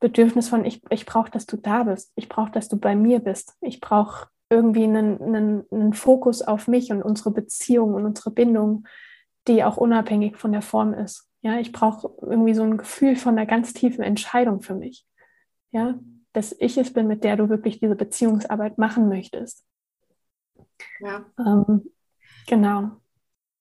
[SPEAKER 2] Bedürfnis von, ich, ich brauche, dass du da bist. Ich brauche, dass du bei mir bist. Ich brauche irgendwie einen, einen, einen Fokus auf mich und unsere Beziehung und unsere Bindung, die auch unabhängig von der Form ist. Ja, ich brauche irgendwie so ein Gefühl von einer ganz tiefen Entscheidung für mich. Ja, dass ich es bin, mit der du wirklich diese Beziehungsarbeit machen möchtest.
[SPEAKER 1] Ja. Ähm, genau.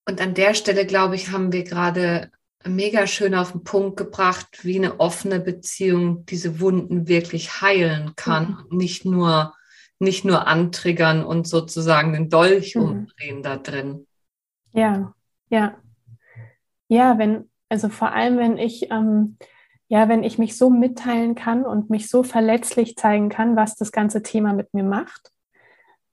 [SPEAKER 1] Und an der Stelle, glaube ich, haben wir gerade mega schön auf den Punkt gebracht, wie eine offene Beziehung diese Wunden wirklich heilen kann. Mhm. Nicht nur, nicht nur antriggern und sozusagen den Dolch mhm. umdrehen da drin.
[SPEAKER 2] Ja, ja. Ja, wenn, also vor allem, wenn ich, ähm, ja, wenn ich mich so mitteilen kann und mich so verletzlich zeigen kann, was das ganze Thema mit mir macht,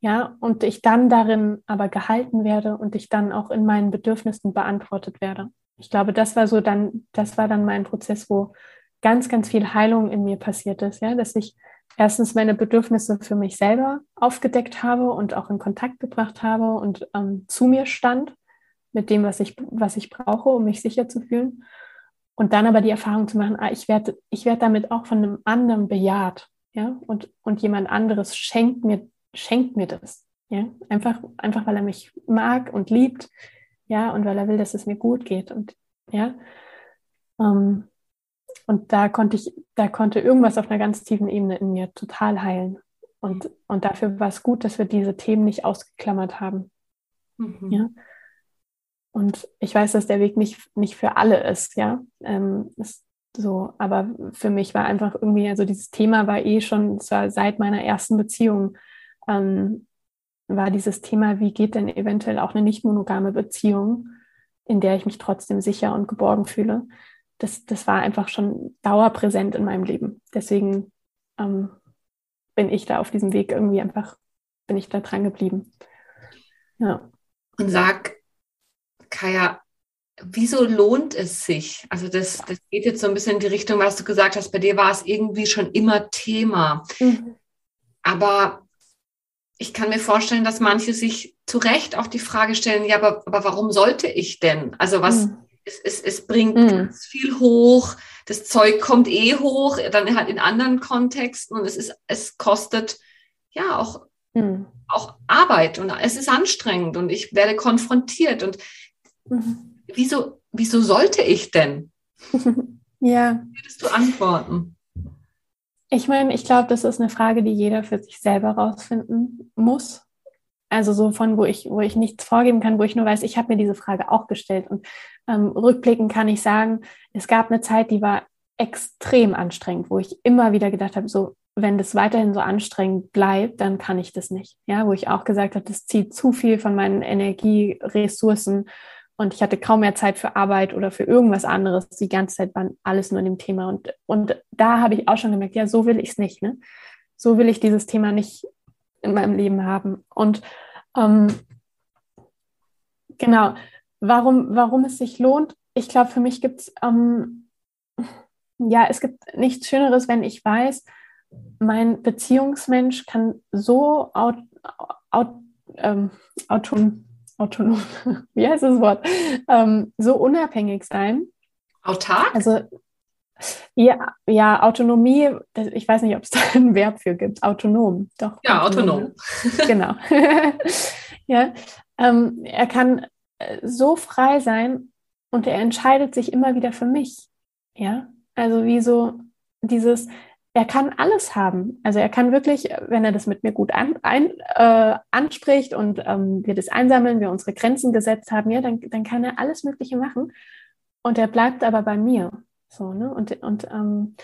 [SPEAKER 2] ja, und ich dann darin aber gehalten werde und ich dann auch in meinen Bedürfnissen beantwortet werde. Ich glaube, das war so dann, das war dann mein Prozess, wo ganz, ganz viel Heilung in mir passiert ist, ja, dass ich erstens meine Bedürfnisse für mich selber aufgedeckt habe und auch in Kontakt gebracht habe und ähm, zu mir stand mit dem, was ich, was ich brauche, um mich sicher zu fühlen. Und dann aber die Erfahrung zu machen, ah, ich werde ich werd damit auch von einem anderen bejaht. Ja? Und, und jemand anderes schenkt mir, schenkt mir das. Ja? Einfach, einfach, weil er mich mag und liebt. Ja, und weil er will, dass es mir gut geht. Und ja. Ähm, und da konnte ich, da konnte irgendwas auf einer ganz tiefen Ebene in mir total heilen. Und, und dafür war es gut, dass wir diese Themen nicht ausgeklammert haben. Mhm. Ja. Und ich weiß, dass der Weg nicht, nicht für alle ist, ja. Ähm, ist so, aber für mich war einfach irgendwie, also dieses Thema war eh schon, zwar seit meiner ersten Beziehung, ähm, war dieses Thema, wie geht denn eventuell auch eine nicht monogame Beziehung, in der ich mich trotzdem sicher und geborgen fühle. Das, das war einfach schon dauerpräsent in meinem Leben. Deswegen ähm, bin ich da auf diesem Weg irgendwie einfach, bin ich da dran geblieben.
[SPEAKER 1] Ja. Und sag, Kaya, wieso lohnt es sich? Also das, das geht jetzt so ein bisschen in die Richtung, was du gesagt hast. Bei dir war es irgendwie schon immer Thema. Mhm. Aber ich kann mir vorstellen, dass manche sich zu Recht auch die Frage stellen, ja, aber, aber warum sollte ich denn? Also was, mhm. es, es, es bringt mhm. ganz viel hoch, das Zeug kommt eh hoch, dann halt in anderen Kontexten und es ist, es kostet ja auch, mhm. auch Arbeit und es ist anstrengend und ich werde konfrontiert und Mhm. Wieso, wieso sollte ich denn?
[SPEAKER 2] ja.
[SPEAKER 1] Würdest du antworten?
[SPEAKER 2] Ich meine, ich glaube, das ist eine Frage, die jeder für sich selber rausfinden muss. Also so von, wo ich, wo ich nichts vorgeben kann, wo ich nur weiß, ich habe mir diese Frage auch gestellt. Und ähm, rückblickend kann ich sagen, es gab eine Zeit, die war extrem anstrengend, wo ich immer wieder gedacht habe, so, wenn das weiterhin so anstrengend bleibt, dann kann ich das nicht. Ja, wo ich auch gesagt habe, das zieht zu viel von meinen Energieressourcen und ich hatte kaum mehr Zeit für Arbeit oder für irgendwas anderes. Die ganze Zeit war alles nur in dem Thema. Und, und da habe ich auch schon gemerkt, ja, so will ich es nicht. Ne? So will ich dieses Thema nicht in meinem Leben haben. Und ähm, genau, warum, warum es sich lohnt, ich glaube, für mich gibt es, ähm, ja, es gibt nichts Schöneres, wenn ich weiß, mein Beziehungsmensch kann so ähm, autonom, autonom, wie heißt das Wort, ähm, so unabhängig sein.
[SPEAKER 1] Autark?
[SPEAKER 2] Also ja, ja, Autonomie, ich weiß nicht, ob es da ein Verb für gibt. Autonom, doch.
[SPEAKER 1] Ja, autonom.
[SPEAKER 2] autonom. genau. ja, ähm, er kann äh, so frei sein und er entscheidet sich immer wieder für mich. Ja, also wie so dieses, er kann alles haben. Also er kann wirklich, wenn er das mit mir gut an, ein, äh, anspricht und ähm, wir das einsammeln, wir unsere Grenzen gesetzt haben, ja, dann, dann kann er alles Mögliche machen. Und er bleibt aber bei mir. So, ne? Und, und, ähm,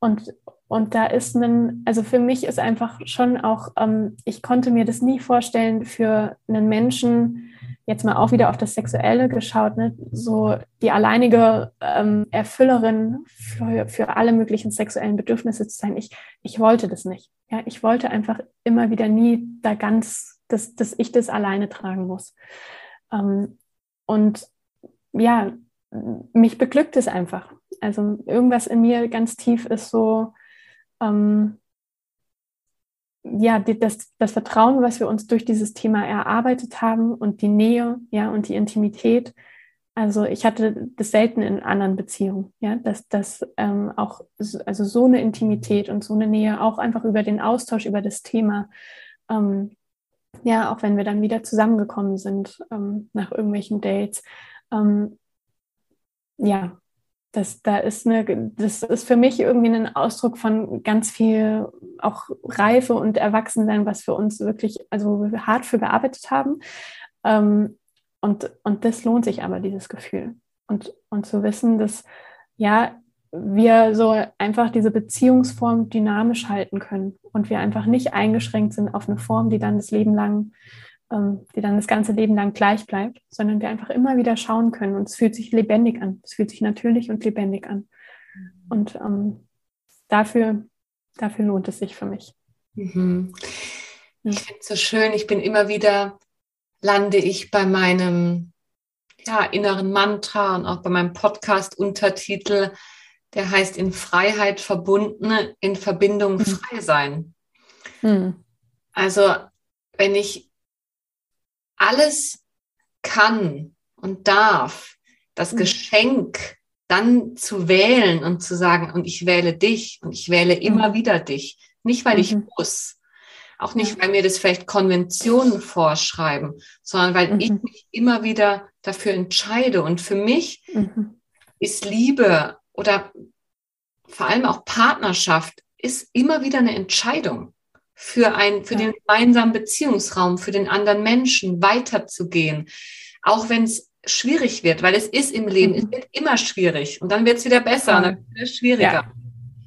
[SPEAKER 2] und, und da ist ein, also für mich ist einfach schon auch, ähm, ich konnte mir das nie vorstellen, für einen Menschen, jetzt mal auch wieder auf das Sexuelle geschaut, ne? so die alleinige ähm, Erfüllerin für, für alle möglichen sexuellen Bedürfnisse zu sein. Ich, ich wollte das nicht. Ja, ich wollte einfach immer wieder nie da ganz, dass, dass ich das alleine tragen muss. Ähm, und ja, mich beglückt es einfach. Also irgendwas in mir ganz tief ist so, ähm, ja, die, das, das Vertrauen, was wir uns durch dieses Thema erarbeitet haben und die Nähe, ja, und die Intimität. Also ich hatte das selten in anderen Beziehungen, ja, dass das ähm, auch, also so eine Intimität und so eine Nähe, auch einfach über den Austausch über das Thema, ähm, ja, auch wenn wir dann wieder zusammengekommen sind ähm, nach irgendwelchen Dates, ähm, ja, das, da ist eine, das ist für mich irgendwie ein Ausdruck von ganz viel auch Reife und Erwachsensein, was wir uns wirklich also hart für gearbeitet haben. Ähm, und, und das lohnt sich aber, dieses Gefühl. Und, und zu wissen, dass ja, wir so einfach diese Beziehungsform dynamisch halten können und wir einfach nicht eingeschränkt sind auf eine Form, die dann das Leben lang die dann das ganze Leben lang gleich bleibt, sondern wir einfach immer wieder schauen können und es fühlt sich lebendig an. Es fühlt sich natürlich und lebendig an. Mhm. Und ähm, dafür, dafür lohnt es sich für mich.
[SPEAKER 1] Mhm. Ich finde es so schön, ich bin immer wieder, lande ich bei meinem ja, inneren Mantra und auch bei meinem Podcast-Untertitel, der heißt in Freiheit verbunden, in Verbindung mhm. frei sein. Mhm. Also wenn ich alles kann und darf, das mhm. Geschenk dann zu wählen und zu sagen, und ich wähle dich und ich wähle immer mhm. wieder dich. Nicht, weil mhm. ich muss, auch nicht, weil mir das vielleicht Konventionen vorschreiben, sondern weil mhm. ich mich immer wieder dafür entscheide. Und für mich mhm. ist Liebe oder vor allem auch Partnerschaft ist immer wieder eine Entscheidung für, ein, für ja. den gemeinsamen Beziehungsraum, für den anderen Menschen weiterzugehen. Auch wenn es schwierig wird, weil es ist im Leben, mhm. es wird immer schwierig und dann wird es wieder besser ja. und dann wird es schwieriger.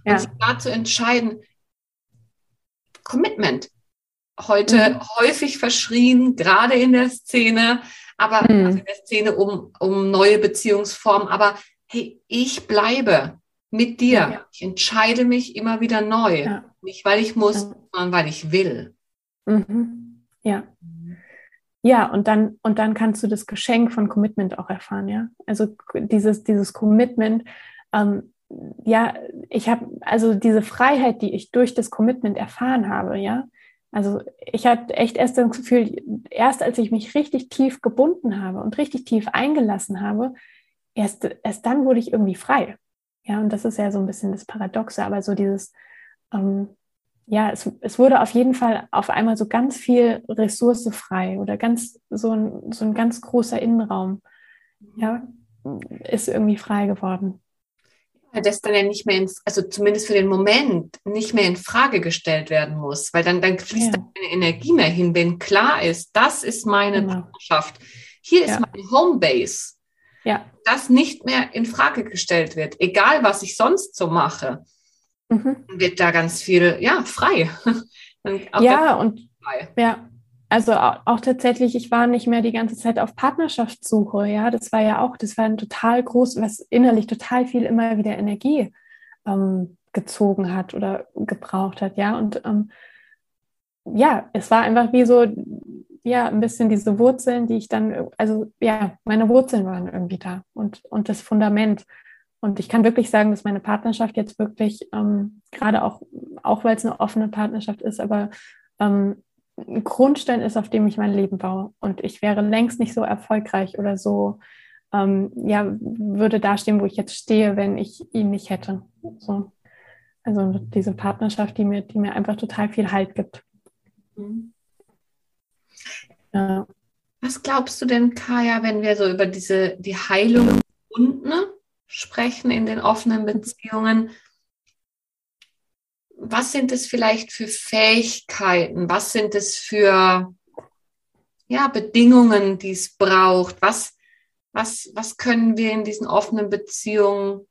[SPEAKER 1] Ja. Und sich da zu entscheiden, Commitment. Heute mhm. häufig verschrien, gerade in der Szene, aber mhm. also in der Szene um, um neue Beziehungsformen, aber hey, ich bleibe mit dir. Ich entscheide mich immer wieder neu. Ja. Nicht, weil ich muss, ja. sondern weil ich will.
[SPEAKER 2] Mhm. Ja. Ja, und dann, und dann kannst du das Geschenk von Commitment auch erfahren, ja. Also dieses, dieses Commitment, ähm, ja, ich habe also diese Freiheit, die ich durch das Commitment erfahren habe, ja. Also ich hatte echt erst das Gefühl, erst als ich mich richtig tief gebunden habe und richtig tief eingelassen habe, erst, erst dann wurde ich irgendwie frei. Ja, und das ist ja so ein bisschen das Paradoxe, aber so dieses, ähm, ja, es, es wurde auf jeden Fall auf einmal so ganz viel Ressource frei oder ganz so ein, so ein ganz großer Innenraum, ja, ist irgendwie frei geworden.
[SPEAKER 1] Das dann ja nicht mehr ins, also zumindest für den Moment nicht mehr in Frage gestellt werden muss, weil dann, dann fließt ja. keine Energie mehr hin, wenn klar ist, das ist meine genau. Partnerschaft. Hier ist ja. meine Homebase ja. das nicht mehr in Frage gestellt wird, egal was ich sonst so mache, mhm. wird da ganz viel, ja, frei.
[SPEAKER 2] ja, und frei. ja, also auch, auch, tatsächlich, ich war nicht mehr die ganze Zeit auf Partnerschaftssuche, ja, das war ja auch, das war ein total groß, was innerlich total viel immer wieder Energie ähm, gezogen hat oder gebraucht hat, ja, und ähm, ja, es war einfach wie so ja, ein bisschen diese Wurzeln, die ich dann, also ja, meine Wurzeln waren irgendwie da und, und das Fundament. Und ich kann wirklich sagen, dass meine Partnerschaft jetzt wirklich, ähm, gerade auch, auch weil es eine offene Partnerschaft ist, aber ähm, ein Grundstein ist, auf dem ich mein Leben baue. Und ich wäre längst nicht so erfolgreich oder so, ähm, ja, würde dastehen, wo ich jetzt stehe, wenn ich ihn nicht hätte. So. Also diese Partnerschaft, die mir, die mir einfach total viel Halt gibt. Mhm.
[SPEAKER 1] Ja. Was glaubst du denn, Kaya, wenn wir so über diese, die Heilung unten sprechen in den offenen Beziehungen? Was sind es vielleicht für Fähigkeiten? Was sind es für ja, Bedingungen, die es braucht? Was, was, was können wir in diesen offenen Beziehungen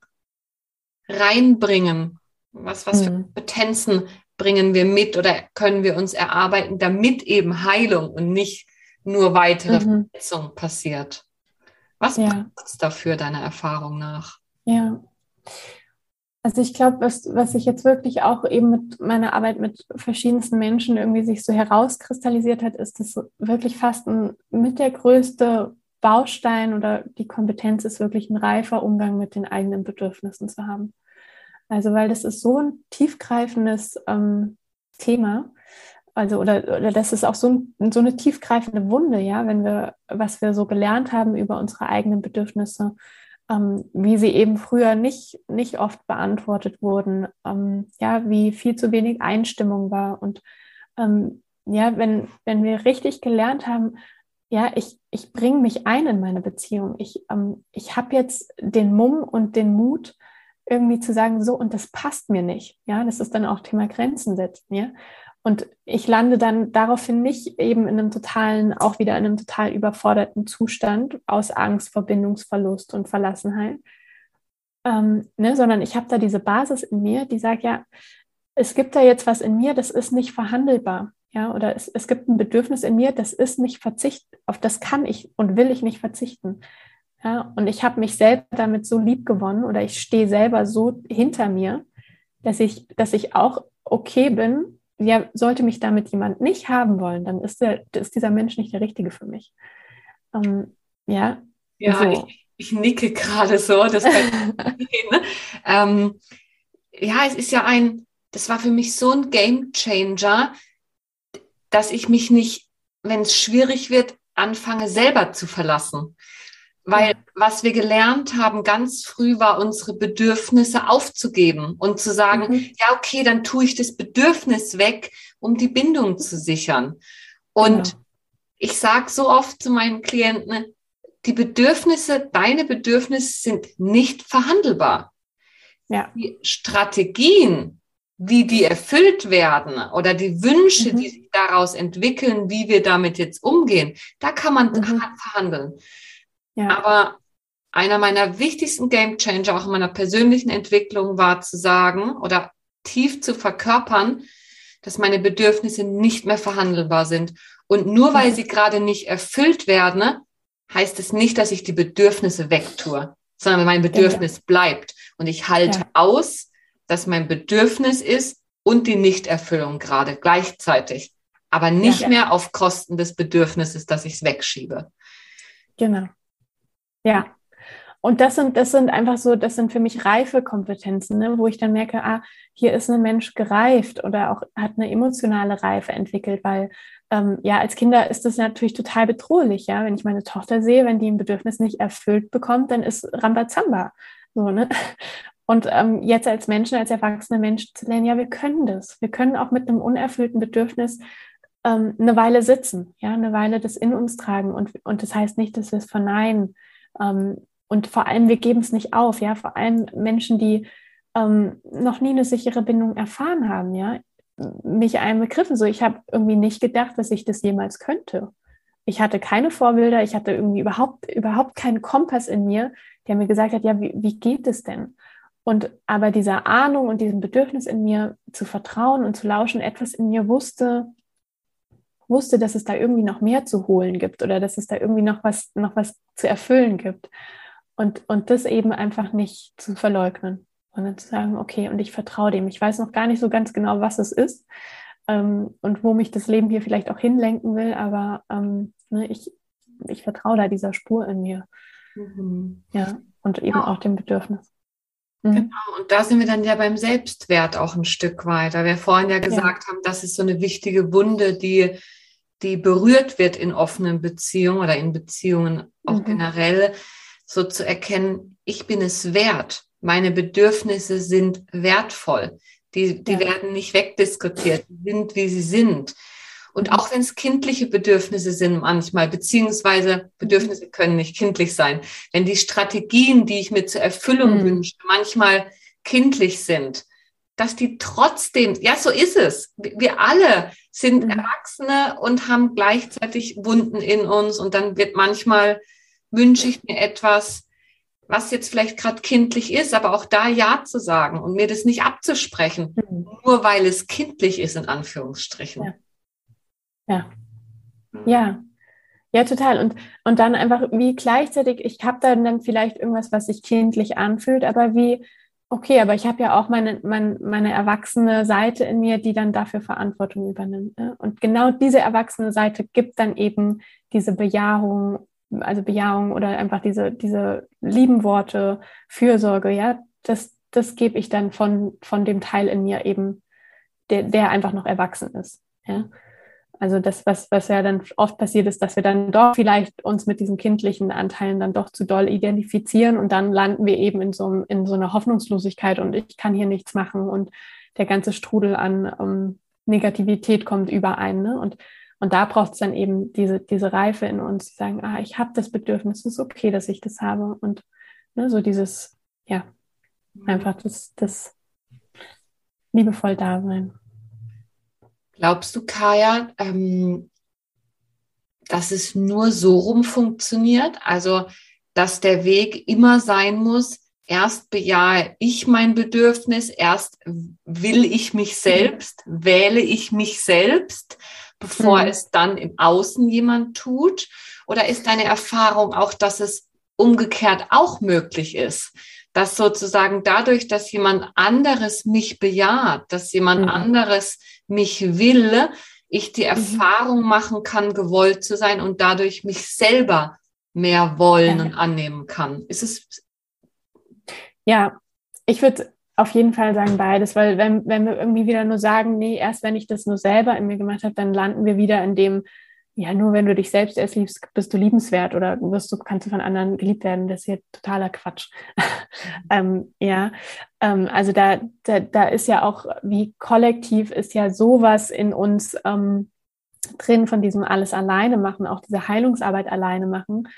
[SPEAKER 1] reinbringen? Was, was für mhm. Kompetenzen bringen wir mit oder können wir uns erarbeiten, damit eben Heilung und nicht nur weitere mhm. Verletzung passiert. Was ja. braucht es dafür, deiner Erfahrung nach?
[SPEAKER 2] Ja. Also ich glaube, was, was sich jetzt wirklich auch eben mit meiner Arbeit mit verschiedensten Menschen irgendwie sich so herauskristallisiert hat, ist, dass wirklich fast ein, mit der größte Baustein oder die Kompetenz ist wirklich ein reifer Umgang mit den eigenen Bedürfnissen zu haben. Also weil das ist so ein tiefgreifendes ähm, Thema, also oder, oder das ist auch so, ein, so eine tiefgreifende Wunde, ja, wenn wir, was wir so gelernt haben über unsere eigenen Bedürfnisse, ähm, wie sie eben früher nicht, nicht oft beantwortet wurden, ähm, ja, wie viel zu wenig Einstimmung war. Und ähm, ja, wenn, wenn wir richtig gelernt haben, ja, ich, ich bringe mich ein in meine Beziehung. Ich, ähm, ich habe jetzt den Mumm und den Mut, irgendwie zu sagen, so, und das passt mir nicht. Ja, das ist dann auch Thema Grenzen setzen, ja. Und ich lande dann daraufhin nicht eben in einem totalen, auch wieder in einem total überforderten Zustand aus Angst, Verbindungsverlust und Verlassenheit, ähm, ne, sondern ich habe da diese Basis in mir, die sagt, ja, es gibt da jetzt was in mir, das ist nicht verhandelbar. Ja, oder es, es gibt ein Bedürfnis in mir, das ist nicht verzicht, auf das kann ich und will ich nicht verzichten. Ja, und ich habe mich selber damit so lieb gewonnen oder ich stehe selber so hinter mir, dass ich, dass ich auch okay bin, ja, sollte mich damit jemand nicht haben wollen, dann ist, der, ist dieser Mensch nicht der Richtige für mich. Ähm, ja,
[SPEAKER 1] ja so. ich, ich, nicke gerade so. Das ne? ähm, ja, es ist ja ein, das war für mich so ein Game Changer, dass ich mich nicht, wenn es schwierig wird, anfange selber zu verlassen. Weil was wir gelernt haben ganz früh war, unsere Bedürfnisse aufzugeben und zu sagen, mhm. ja, okay, dann tue ich das Bedürfnis weg, um die Bindung zu sichern. Und ja. ich sage so oft zu meinen Klienten, die Bedürfnisse, deine Bedürfnisse sind nicht verhandelbar. Ja. Die Strategien, wie die erfüllt werden oder die Wünsche, mhm. die sich daraus entwickeln, wie wir damit jetzt umgehen, da kann man mhm. verhandeln. Ja. Aber einer meiner wichtigsten Game Changer auch in meiner persönlichen Entwicklung war zu sagen oder tief zu verkörpern, dass meine Bedürfnisse nicht mehr verhandelbar sind. Und nur weil sie gerade nicht erfüllt werden, heißt es nicht, dass ich die Bedürfnisse wegtue, sondern mein Bedürfnis ja. bleibt. Und ich halte ja. aus, dass mein Bedürfnis ist und die Nichterfüllung gerade gleichzeitig. Aber nicht ja. mehr auf Kosten des Bedürfnisses, dass ich es wegschiebe.
[SPEAKER 2] Genau. Ja. Und das sind, das sind einfach so, das sind für mich reife Kompetenzen, ne, wo ich dann merke, ah, hier ist ein Mensch gereift oder auch hat eine emotionale Reife entwickelt, weil ähm, ja, als Kinder ist das natürlich total bedrohlich, ja. Wenn ich meine Tochter sehe, wenn die ein Bedürfnis nicht erfüllt bekommt, dann ist Rambazamba. So, ne? Und ähm, jetzt als Menschen, als erwachsene Menschen zu lernen, ja, wir können das. Wir können auch mit einem unerfüllten Bedürfnis ähm, eine Weile sitzen, ja, eine Weile das in uns tragen. Und, und das heißt nicht, dass wir es verneinen und vor allem, wir geben es nicht auf, ja, vor allem Menschen, die ähm, noch nie eine sichere Bindung erfahren haben, ja, mich einbegriffen. So, ich habe irgendwie nicht gedacht, dass ich das jemals könnte. Ich hatte keine Vorbilder, ich hatte irgendwie überhaupt, überhaupt keinen Kompass in mir, der mir gesagt hat, ja, wie, wie geht es denn? Und aber dieser Ahnung und diesem Bedürfnis in mir zu vertrauen und zu lauschen, etwas in mir wusste, wusste, dass es da irgendwie noch mehr zu holen gibt oder dass es da irgendwie noch was, noch was zu erfüllen gibt. Und, und das eben einfach nicht zu verleugnen, sondern zu sagen, okay, und ich vertraue dem. Ich weiß noch gar nicht so ganz genau, was es ist ähm, und wo mich das Leben hier vielleicht auch hinlenken will, aber ähm, ne, ich, ich vertraue da dieser Spur in mir. Mhm. Ja, und eben ja. auch dem Bedürfnis.
[SPEAKER 1] Mhm. Genau, und da sind wir dann ja beim Selbstwert auch ein Stück weiter. Wir vorhin ja gesagt ja. haben, das ist so eine wichtige Wunde, die die berührt wird in offenen Beziehungen oder in Beziehungen auch mhm. generell, so zu erkennen, ich bin es wert. Meine Bedürfnisse sind wertvoll. Die, die ja. werden nicht wegdiskutiert, die sind, wie sie sind. Und auch wenn es kindliche Bedürfnisse sind manchmal, beziehungsweise Bedürfnisse können nicht kindlich sein, wenn die Strategien, die ich mir zur Erfüllung mhm. wünsche, manchmal kindlich sind, dass die trotzdem, ja, so ist es. Wir alle sind mhm. Erwachsene und haben gleichzeitig Wunden in uns und dann wird manchmal wünsche ich mir etwas, was jetzt vielleicht gerade kindlich ist, aber auch da Ja zu sagen und mir das nicht abzusprechen, mhm. nur weil es kindlich ist, in Anführungsstrichen.
[SPEAKER 2] Ja. Ja. Ja. Ja, total. Und, und dann einfach wie gleichzeitig, ich habe dann, dann vielleicht irgendwas, was sich kindlich anfühlt, aber wie, okay, aber ich habe ja auch meine, meine, meine erwachsene Seite in mir, die dann dafür Verantwortung übernimmt. Ne? Und genau diese erwachsene Seite gibt dann eben diese Bejahung, also Bejahung oder einfach diese, diese lieben Worte, Fürsorge, ja, das, das gebe ich dann von, von dem Teil in mir eben, der, der einfach noch erwachsen ist. Ja. Also das, was, was ja dann oft passiert ist, dass wir dann doch vielleicht uns mit diesen kindlichen Anteilen dann doch zu doll identifizieren und dann landen wir eben in so, in so einer Hoffnungslosigkeit und ich kann hier nichts machen und der ganze Strudel an um, ähm, Negativität kommt überein. Ne? Und, und da braucht es dann eben diese, diese Reife in uns, die sagen, ah, ich habe das Bedürfnis, es ist okay, dass ich das habe. Und ne, so dieses, ja, einfach das, das liebevoll Dasein.
[SPEAKER 1] Glaubst du, Kaya, ähm, dass es nur so rum funktioniert? Also, dass der Weg immer sein muss, erst bejahe ich mein Bedürfnis, erst will ich mich selbst, wähle ich mich selbst, bevor mhm. es dann im Außen jemand tut? Oder ist deine Erfahrung auch, dass es umgekehrt auch möglich ist? dass sozusagen dadurch, dass jemand anderes mich bejaht, dass jemand mhm. anderes mich will, ich die mhm. Erfahrung machen kann, gewollt zu sein und dadurch mich selber mehr wollen ja. und annehmen kann. Ist es?
[SPEAKER 2] Ja, ich würde auf jeden Fall sagen beides, weil wenn, wenn wir irgendwie wieder nur sagen, nee, erst wenn ich das nur selber in mir gemacht habe, dann landen wir wieder in dem, ja, nur wenn du dich selbst erst liebst, bist du liebenswert oder wirst du, kannst du von anderen geliebt werden. Das ist hier totaler Quatsch. ähm, ja, ähm, also da, da, da ist ja auch, wie kollektiv ist ja sowas in uns ähm, drin von diesem alles alleine machen, auch diese Heilungsarbeit alleine machen.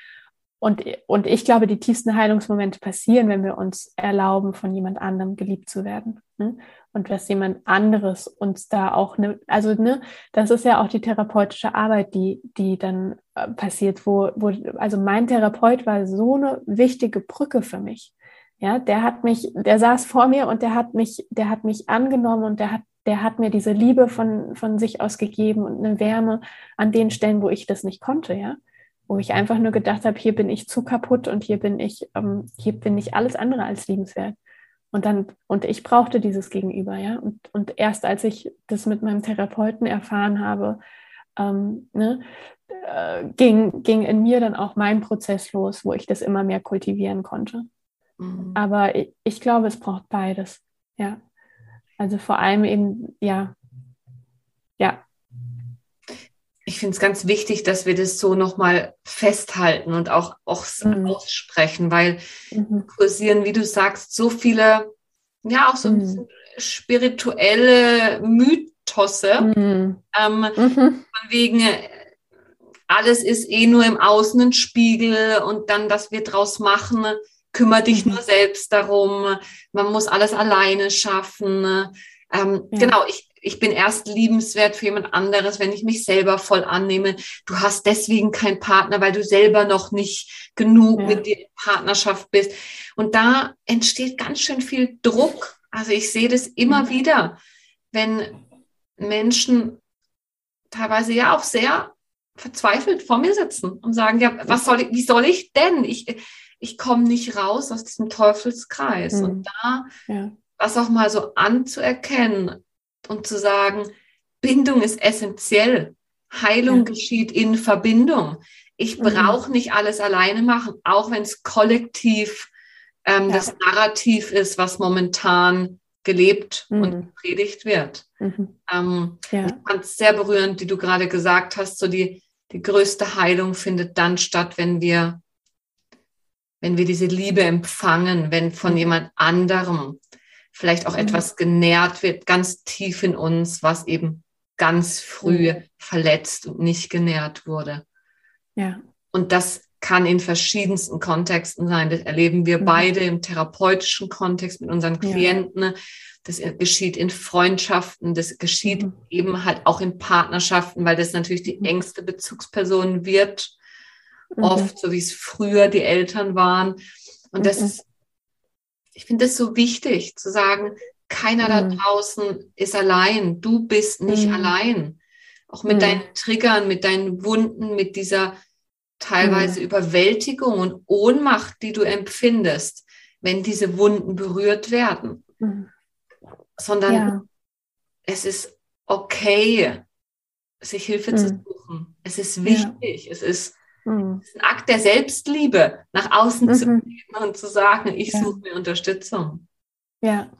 [SPEAKER 2] Und, und ich glaube, die tiefsten Heilungsmomente passieren, wenn wir uns erlauben, von jemand anderem geliebt zu werden. Ne? und dass jemand anderes uns da auch ne, also ne, das ist ja auch die therapeutische Arbeit, die die dann äh, passiert, wo wo also mein Therapeut war so eine wichtige Brücke für mich. Ja, der hat mich, der saß vor mir und der hat mich, der hat mich angenommen und der hat der hat mir diese Liebe von, von sich aus gegeben und eine Wärme an den Stellen, wo ich das nicht konnte, ja. Wo ich einfach nur gedacht habe, hier bin ich zu kaputt und hier bin ich, ähm, hier bin ich alles andere als liebenswert. Und dann, und ich brauchte dieses Gegenüber, ja. Und, und erst als ich das mit meinem Therapeuten erfahren habe, ähm, ne, äh, ging, ging in mir dann auch mein Prozess los, wo ich das immer mehr kultivieren konnte. Mhm. Aber ich, ich glaube, es braucht beides, ja. Also vor allem eben, ja, ja,
[SPEAKER 1] ich finde es ganz wichtig, dass wir das so nochmal festhalten und auch, auch mhm. aussprechen, weil mhm. kursieren, wie du sagst, so viele, ja, auch so mhm. spirituelle Mythosse, mhm. ähm, mhm. von wegen, alles ist eh nur im Außen ein Spiegel und dann, dass wir draus machen, kümmere dich mhm. nur selbst darum, man muss alles alleine schaffen. Ähm, ja. Genau, ich, ich bin erst liebenswert für jemand anderes, wenn ich mich selber voll annehme. Du hast deswegen keinen Partner, weil du selber noch nicht genug ja. mit dir in Partnerschaft bist. Und da entsteht ganz schön viel Druck. Also ich sehe das immer mhm. wieder, wenn Menschen teilweise ja auch sehr verzweifelt vor mir sitzen und sagen, ja, was soll ich, wie soll ich denn? Ich, ich komme nicht raus aus diesem Teufelskreis. Mhm. Und da ja. was auch mal so anzuerkennen, und zu sagen, Bindung ist essentiell. Heilung ja. geschieht in Verbindung. Ich mhm. brauche nicht alles alleine machen, auch wenn es kollektiv ähm, ja. das Narrativ ist, was momentan gelebt mhm. und gepredigt wird. Mhm. Ähm, ja. Ich fand es sehr berührend, wie du gerade gesagt hast, so die, die größte Heilung findet dann statt, wenn wir, wenn wir diese Liebe empfangen, wenn von mhm. jemand anderem vielleicht auch mhm. etwas genährt wird, ganz tief in uns, was eben ganz früh mhm. verletzt und nicht genährt wurde. Ja. Und das kann in verschiedensten Kontexten sein. Das erleben wir mhm. beide im therapeutischen Kontext mit unseren Klienten. Ja. Das geschieht in Freundschaften, das geschieht mhm. eben halt auch in Partnerschaften, weil das natürlich die mhm. engste Bezugsperson wird, mhm. oft, so wie es früher die Eltern waren. Und das mhm. ist, ich finde es so wichtig zu sagen, keiner da mhm. draußen ist allein. Du bist nicht allein. Auch mit deinen Triggern, mit deinen Wunden, mit dieser teilweise mhm. Überwältigung und Ohnmacht, die du empfindest, wenn diese Wunden berührt werden. Mhm. Sondern ja. es ist okay, sich Hilfe zu mhm. suchen. Es ist wichtig. Ja. Es, ist, mhm. es, ist, ein Akt der Selbstliebe, nach außen zu mhm. gehen und zu sagen, ich ja. suche mir Unterstützung.
[SPEAKER 2] Ja.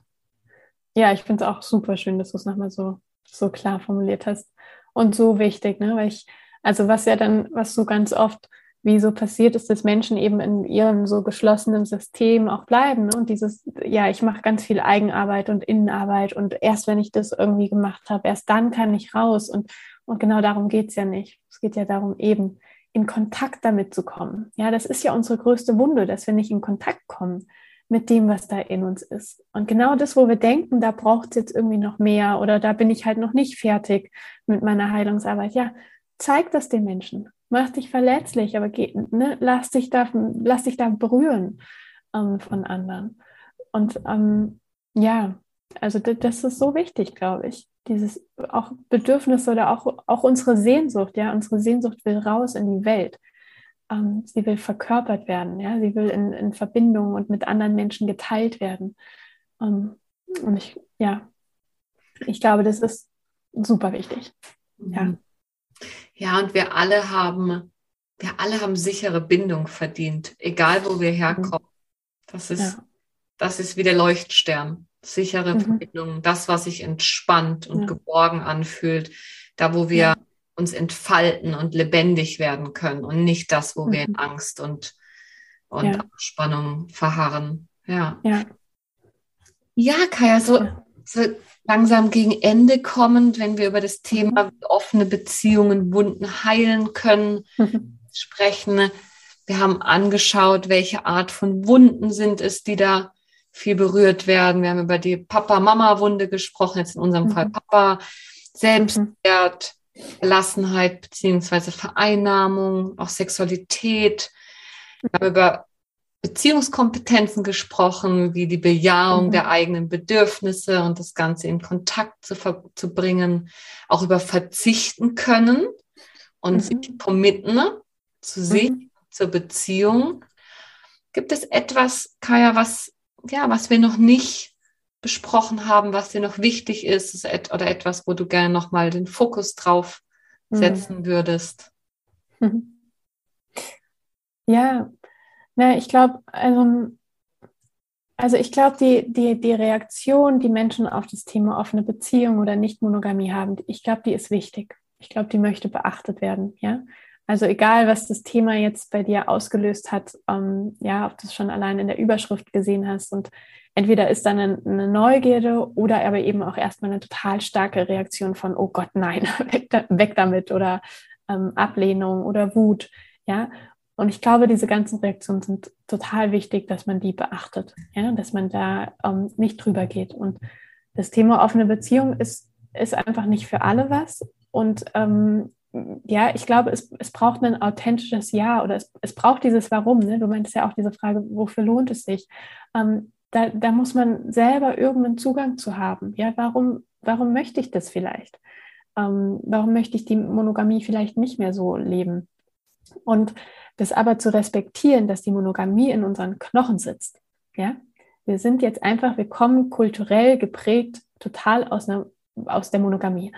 [SPEAKER 2] Ja, ich finde es auch super schön, dass du es nochmal so, so klar formuliert hast. Und so wichtig, ne? Weil ich also was ja dann, was so ganz oft wie so passiert ist, dass Menschen eben in ihrem so geschlossenen System auch bleiben. Ne? Und dieses, ja, ich mache ganz viel Eigenarbeit und Innenarbeit und erst wenn ich das irgendwie gemacht habe, erst dann kann ich raus. Und, und genau darum geht es ja nicht. Es geht ja darum, eben in Kontakt damit zu kommen. Ja, das ist ja unsere größte Wunde, dass wir nicht in Kontakt kommen mit dem, was da in uns ist. Und genau das, wo wir denken, da braucht es jetzt irgendwie noch mehr oder da bin ich halt noch nicht fertig mit meiner Heilungsarbeit. Ja, zeig das den Menschen. Mach dich verletzlich, aber geh, ne, lass, dich da, lass dich da berühren ähm, von anderen. Und ähm, ja, also das ist so wichtig, glaube ich. Dieses auch Bedürfnis oder auch, auch unsere Sehnsucht, ja, unsere Sehnsucht will raus in die Welt. Ähm, sie will verkörpert werden, ja, sie will in, in Verbindung und mit anderen Menschen geteilt werden. Ähm, und ich, ja, ich glaube, das ist super wichtig. Ja.
[SPEAKER 1] Ja, und wir alle haben, wir alle haben sichere Bindung verdient, egal wo wir herkommen. Das ist, ja. das ist wie der Leuchtstern. Sichere mhm. Verbindung, das, was sich entspannt und ja. geborgen anfühlt, da, wo wir ja. uns entfalten und lebendig werden können und nicht das, wo mhm. wir in mhm. Angst und, und Spannung verharren. Ja. Ja, ja Kaya, so, so langsam gegen Ende kommend, wenn wir über das Thema mhm. offene Beziehungen, Wunden heilen können, mhm. sprechen. Wir haben angeschaut, welche Art von Wunden sind es, die da viel berührt werden. Wir haben über die Papa-Mama-Wunde gesprochen, jetzt in unserem mhm. Fall Papa, Selbstwert, Gelassenheit beziehungsweise Vereinnahmung, auch Sexualität. Wir haben über Beziehungskompetenzen gesprochen, wie die Bejahung mhm. der eigenen Bedürfnisse und das Ganze in Kontakt zu, zu bringen, auch über verzichten können und mhm. sich committen zu sich, mhm. zur Beziehung. Gibt es etwas, Kaya, was, ja, was wir noch nicht besprochen haben, was dir noch wichtig ist oder etwas, wo du gerne nochmal den Fokus drauf mhm. setzen würdest?
[SPEAKER 2] Ja, na, ich glaube, also, also ich glaube, die, die, die Reaktion, die Menschen auf das Thema offene Beziehung oder Nicht-Monogamie haben, ich glaube, die ist wichtig. Ich glaube, die möchte beachtet werden, ja. Also egal, was das Thema jetzt bei dir ausgelöst hat, ähm, ja, ob du es schon allein in der Überschrift gesehen hast und entweder ist dann eine, eine, Neugierde oder aber eben auch erstmal eine total starke Reaktion von, oh Gott, nein, weg, da, weg damit oder ähm, Ablehnung oder Wut, ja. Und ich glaube, diese ganzen Reaktionen sind total wichtig, dass man die beachtet, ja, dass man da ähm, nicht drüber geht. Und das Thema offene Beziehung ist, ist einfach nicht für alle was. Und ähm, ja, ich glaube, es, es braucht ein authentisches Ja oder es, es braucht dieses Warum. Ne? Du meintest ja auch diese Frage, wofür lohnt es sich? Ähm, da, da muss man selber irgendeinen Zugang zu haben. Ja, warum, warum möchte ich das vielleicht? Ähm, warum möchte ich die Monogamie vielleicht nicht mehr so leben? Und das aber zu respektieren, dass die Monogamie in unseren Knochen sitzt. Ja? Wir sind jetzt einfach, wir kommen kulturell geprägt total aus, einer, aus der Monogamie.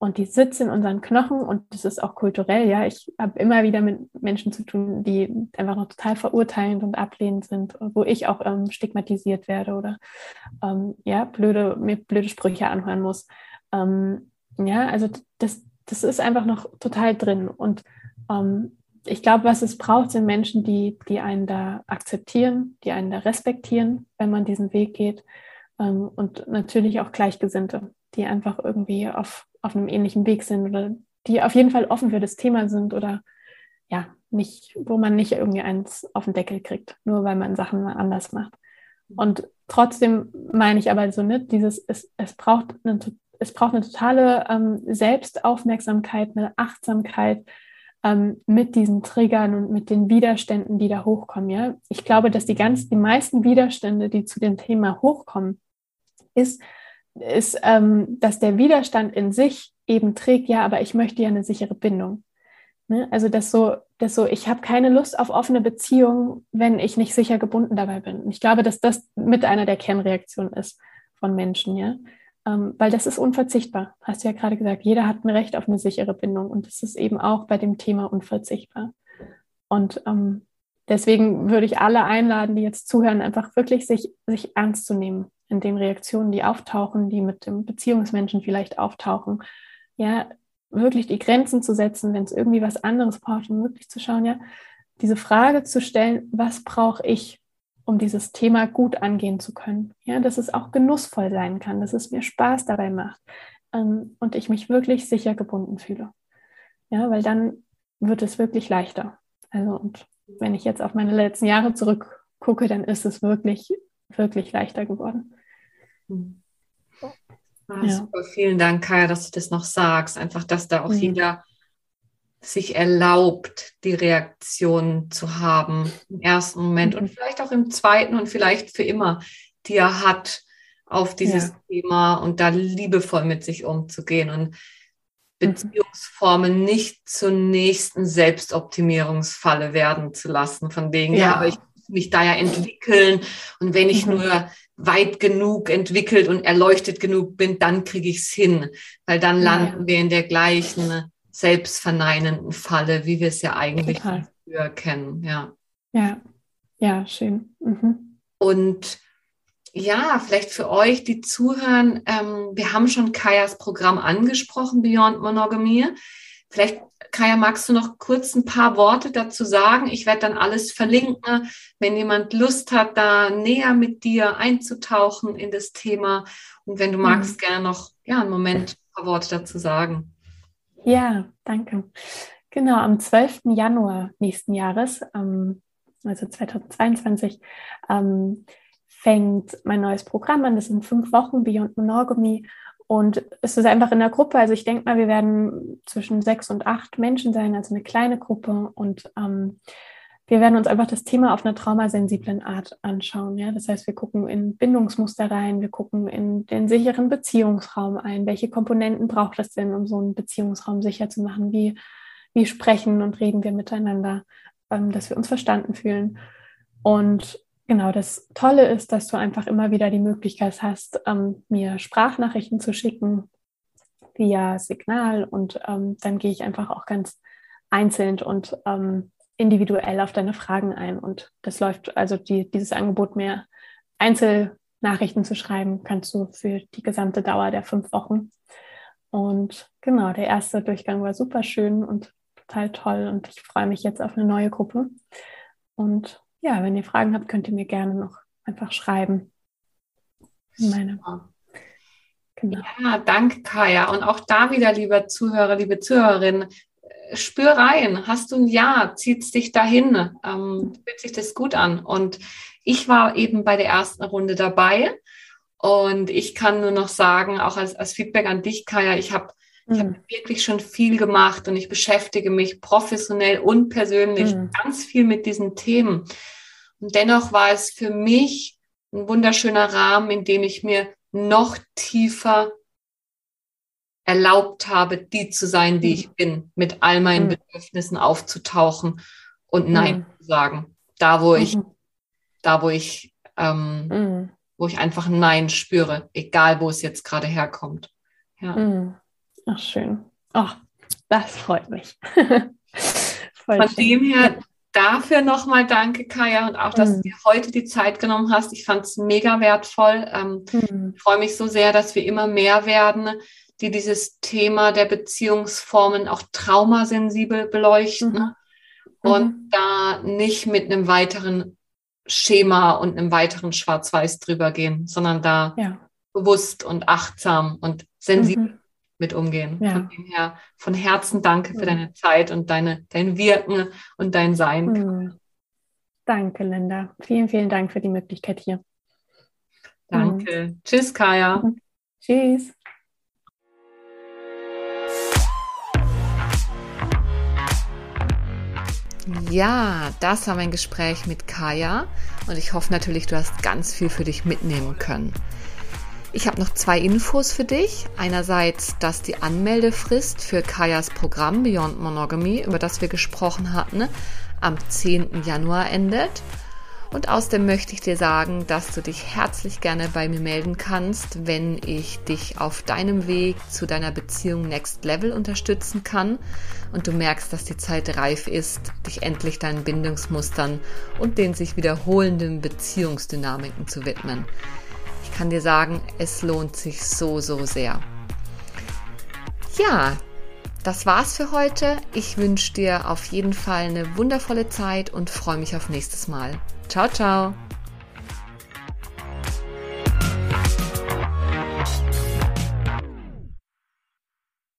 [SPEAKER 2] Und die sitzt in unseren Knochen und das ist auch kulturell, ja. Ich habe immer wieder mit Menschen zu tun, die einfach noch total verurteilend und ablehnend sind, wo ich auch ähm, stigmatisiert werde oder ähm, ja, blöde, mir blöde Sprüche anhören muss. Ähm, ja, also das, das ist einfach noch total drin. Und ähm, ich glaube, was es braucht, sind Menschen, die, die einen da akzeptieren, die einen da respektieren, wenn man diesen Weg geht. Ähm, und natürlich auch Gleichgesinnte, die einfach irgendwie auf auf einem ähnlichen Weg sind oder die auf jeden Fall offen für das Thema sind oder ja, nicht, wo man nicht irgendwie eins auf den Deckel kriegt, nur weil man Sachen mal anders macht. Und trotzdem meine ich aber so nicht, dieses, es, es braucht eine, es braucht eine totale ähm, Selbstaufmerksamkeit, eine Achtsamkeit ähm, mit diesen Triggern und mit den Widerständen, die da hochkommen. Ja? Ich glaube, dass die ganz, die meisten Widerstände, die zu dem Thema hochkommen, ist, ist, ähm, dass der Widerstand in sich eben trägt, ja, aber ich möchte ja eine sichere Bindung. Ne? Also das so, das so, ich habe keine Lust auf offene Beziehungen, wenn ich nicht sicher gebunden dabei bin. Und ich glaube, dass das mit einer der Kernreaktionen ist von Menschen, ja. Ähm, weil das ist unverzichtbar. Hast du ja gerade gesagt, jeder hat ein Recht auf eine sichere Bindung und das ist eben auch bei dem Thema unverzichtbar. Und ähm, deswegen würde ich alle einladen, die jetzt zuhören, einfach wirklich sich, sich ernst zu nehmen in den Reaktionen, die auftauchen, die mit dem Beziehungsmenschen vielleicht auftauchen, ja, wirklich die Grenzen zu setzen, wenn es irgendwie was anderes braucht, um wirklich zu schauen, ja, diese Frage zu stellen, was brauche ich, um dieses Thema gut angehen zu können? Ja, dass es auch genussvoll sein kann, dass es mir Spaß dabei macht ähm, und ich mich wirklich sicher gebunden fühle. Ja, weil dann wird es wirklich leichter. Also, und wenn ich jetzt auf meine letzten Jahre zurückgucke, dann ist es wirklich, wirklich leichter geworden.
[SPEAKER 1] Ah, ja. Super, vielen Dank, Kaya, dass du das noch sagst. Einfach, dass da auch mhm. jeder sich erlaubt, die Reaktion zu haben im ersten Moment mhm. und vielleicht auch im zweiten und vielleicht für immer, die er hat auf dieses ja. Thema und da liebevoll mit sich umzugehen und mhm. Beziehungsformen nicht zur nächsten Selbstoptimierungsfalle werden zu lassen, von wegen, ja, ja aber ich muss mich da ja entwickeln und wenn ich mhm. nur weit genug entwickelt und erleuchtet genug bin, dann kriege ich es hin, weil dann landen ja. wir in der gleichen selbstverneinenden Falle, wie wir es ja eigentlich früher kennen. Ja,
[SPEAKER 2] ja, ja schön. Mhm.
[SPEAKER 1] Und ja, vielleicht für euch, die zuhören, ähm, wir haben schon Kajas Programm angesprochen, Beyond Monogamy. Vielleicht Kaya, magst du noch kurz ein paar Worte dazu sagen? Ich werde dann alles verlinken, wenn jemand Lust hat, da näher mit dir einzutauchen in das Thema. Und wenn du magst, mhm. gerne noch ja, einen Moment ein paar Worte dazu sagen.
[SPEAKER 2] Ja, danke. Genau, am 12. Januar nächsten Jahres, ähm, also 2022, ähm, fängt mein neues Programm an. Das sind fünf Wochen Beyond Monogamy. Und es ist einfach in der Gruppe, also ich denke mal, wir werden zwischen sechs und acht Menschen sein, also eine kleine Gruppe. Und ähm, wir werden uns einfach das Thema auf einer traumasensiblen Art anschauen. Ja? Das heißt, wir gucken in Bindungsmuster rein, wir gucken in den sicheren Beziehungsraum ein. Welche Komponenten braucht es denn, um so einen Beziehungsraum sicher zu machen? Wie, wie sprechen und reden wir miteinander, ähm, dass wir uns verstanden fühlen? Und Genau, das Tolle ist, dass du einfach immer wieder die Möglichkeit hast, ähm, mir Sprachnachrichten zu schicken via Signal und ähm, dann gehe ich einfach auch ganz einzeln und ähm, individuell auf deine Fragen ein. Und das läuft, also die, dieses Angebot, mehr Einzelnachrichten zu schreiben, kannst du für die gesamte Dauer der fünf Wochen. Und genau, der erste Durchgang war super schön und total toll und ich freue mich jetzt auf eine neue Gruppe. Und ja, wenn ihr Fragen habt, könnt ihr mir gerne noch einfach schreiben.
[SPEAKER 1] Meine. Genau. Ja, danke, Kaya. Und auch da wieder, lieber Zuhörer, liebe Zuhörerin, spür rein. Hast du ein Ja? Zieht es dich dahin? Ähm, fühlt sich das gut an? Und ich war eben bei der ersten Runde dabei. Und ich kann nur noch sagen, auch als, als Feedback an dich, Kaya, ich habe ich habe mhm. wirklich schon viel gemacht und ich beschäftige mich professionell und persönlich mhm. ganz viel mit diesen Themen. Und dennoch war es für mich ein wunderschöner Rahmen, in dem ich mir noch tiefer erlaubt habe, die zu sein, die mhm. ich bin, mit all meinen mhm. Bedürfnissen aufzutauchen und Nein mhm. zu sagen. Da, wo ich, da, wo ich, ähm, wo ich einfach Nein spüre, egal wo es jetzt gerade herkommt.
[SPEAKER 2] Ja. Ach, schön. Ach, das freut mich.
[SPEAKER 1] Von schön. dem her dafür nochmal danke, Kaya, und auch, dass mhm. du dir heute die Zeit genommen hast. Ich fand es mega wertvoll. Ähm, mhm. Ich freue mich so sehr, dass wir immer mehr werden, die dieses Thema der Beziehungsformen auch traumasensibel beleuchten mhm. und mhm. da nicht mit einem weiteren Schema und einem weiteren Schwarz-Weiß drüber gehen, sondern da ja. bewusst und achtsam und sensibel mhm. Mit umgehen. Ja. Von dem her, von Herzen danke für deine Zeit und deine, dein Wirken und dein Sein. Mhm.
[SPEAKER 2] Danke, Linda. Vielen, vielen Dank für die Möglichkeit hier.
[SPEAKER 1] Danke. Mhm. Tschüss, Kaya.
[SPEAKER 2] Tschüss.
[SPEAKER 1] Ja, das war mein Gespräch mit Kaya und ich hoffe natürlich, du hast ganz viel für dich mitnehmen können. Ich habe noch zwei Infos für dich. Einerseits, dass die Anmeldefrist für Kajas Programm Beyond Monogamy, über das wir gesprochen hatten, am 10. Januar endet. Und außerdem möchte ich dir sagen, dass du dich herzlich gerne bei mir melden kannst, wenn ich dich auf deinem Weg zu deiner Beziehung Next Level unterstützen kann und du merkst, dass die Zeit reif ist, dich endlich deinen Bindungsmustern und den sich wiederholenden Beziehungsdynamiken zu widmen. Kann dir sagen, es lohnt sich so, so sehr. Ja, das war's für heute. Ich wünsche dir auf jeden Fall eine wundervolle Zeit und freue mich auf nächstes Mal. Ciao, ciao.